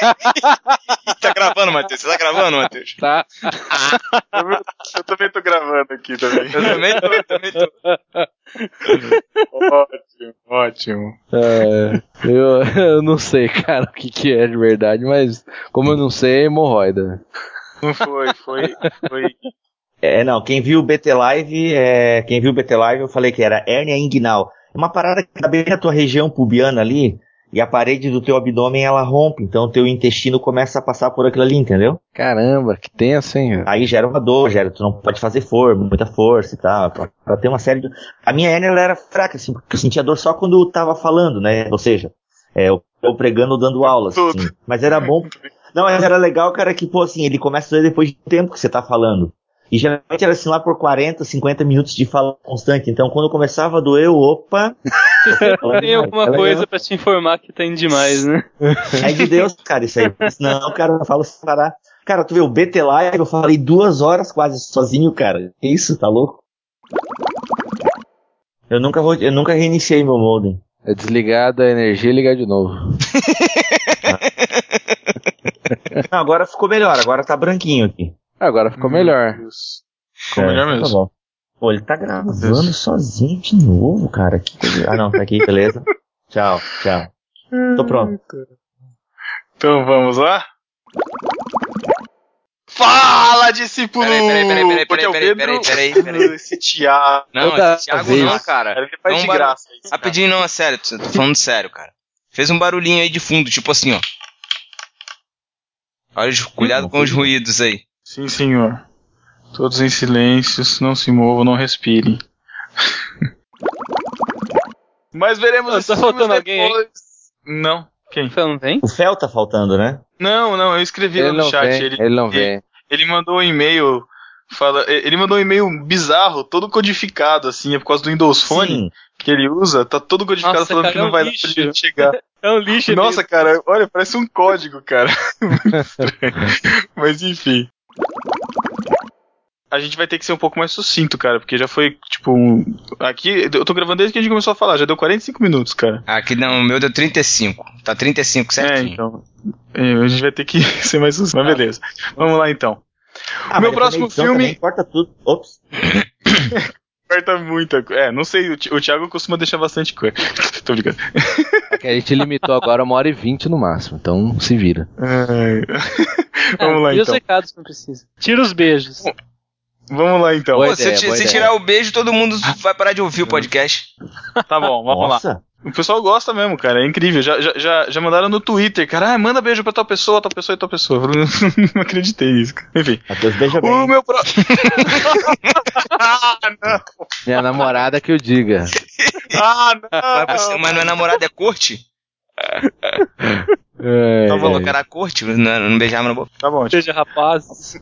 <laughs> tá gravando, Matheus? Você tá gravando, Matheus? Tá. Eu também tô gravando aqui também. Eu também tô, eu também tô. ótimo, ótimo. É, eu, eu não sei, cara, o que, que é de verdade, mas como eu não sei, é hemorroida. Não foi, foi, foi. É, não, quem viu o BT Live, é, quem viu o BT Live, eu falei que era hérnia inguinal. É uma parada que tá bem na tua região pubiana ali, e a parede do teu abdômen ela rompe, então o teu intestino começa a passar por aquilo ali, entendeu? Caramba, que tenso, hein? Aí gera uma dor, gera, tu não pode fazer força, muita força e tal, pra, pra ter uma série de... A minha hérnia ela era fraca, assim, porque eu sentia dor só quando eu tava falando, né? Ou seja, é, eu, eu pregando, dando aulas, assim. Mas era bom. Não, mas era legal, cara, que, pô, assim, ele começa a doer depois de tempo que você tá falando. E geralmente era assim lá por 40, 50 minutos de fala constante. Então quando começava a doer, eu, opa. Tem alguma coisa pra te informar que tem demais, né? É de Deus, cara, isso aí. Não, cara, eu falo sem parar. Cara, tu vê, o BT Live, eu falei duas horas quase sozinho, cara. Que isso, tá louco? Eu nunca, vou, eu nunca reiniciei meu modem. É desligar da energia e ligar de novo. <laughs> Não, agora ficou melhor, agora tá branquinho aqui. Agora ficou melhor. Ficou melhor Tá mesmo. bom. Pô, ele tá gravando sozinho de novo, cara. Que coisa... Ah, não, tá aqui, beleza. <laughs> Tchau, tchau. Tô pronto. Então vamos lá? Fala, discípulo! Peraí, peraí, peraí, peraí, peraí, Pedro, peraí, peraí, <laughs> peraí. Esse Thiago. Não, Toda esse Thiago vez. não, cara. Ele faz um de graça isso. Rapidinho, não, é sério, tô tô falando sério, cara. Fez um barulhinho aí de fundo, tipo assim, ó. Olha, os- cuidado com os ruídos aí. Sim, senhor. Todos em silêncios, não se movam, não respirem. <laughs> Mas veremos Tá esses filmes faltando alguém depois. Não. Quem? Você não tem? O Fel tá faltando, né? Não, não, eu escrevi lá Ele no chat. vem, ele, ele não vem. ele mandou um e-mail. Fala, ele mandou um e-mail bizarro, todo codificado, assim, é por causa do Windows Phone Sim. que ele usa, tá todo codificado Nossa, falando cara, que é não um vai dar lixo. pra gente chegar. <laughs> É um lixo Nossa, cara, olha, parece um código, cara. <laughs> Muito estranho. Mas enfim. A gente vai ter que ser um pouco mais sucinto, cara, porque já foi, tipo, um- aqui, eu tô gravando desde que a gente começou a falar, já deu 45 minutos, cara. Aqui não, o meu deu 35. Tá 35 É, certinho. então. é, a gente vai ter que <laughs> ser mais sucinto, mas beleza. Vamos lá então. Ah, Meu mas próximo edição filme- Corta tudo. Ops. <coughs> Corta muita coisa. É, não sei, o Thi- o Thiago costuma deixar bastante coisa. <laughs> tô brincando. É a gente limitou agora uma hora e vinte no máximo, então se vira. É. <laughs> Vamos lá Tira os então. recados que não precisa. Tira os beijos. Vamos lá então. Boa Pô, se, ideia, se ideia. tirar o beijo, todo mundo vai parar de ouvir o podcast. Tá bom, vamos lá. Nossa. O pessoal gosta mesmo, cara. É incrível. Já, já, já, mandaram no Twitter, cara. Ah, manda beijo pra tal pessoa, tal pessoa e tal pessoa. Eu <laughs> não acreditei nisso. cara. Enfim. Matheus, beija O bem. meu pro... <laughs> ah, não. Minha namorada que eu diga. Ah, não. mas não é namorada, é corte? <laughs> É, Então é. falou que era corte, não, não beijava na boca. Tá bom. Seja rapazes.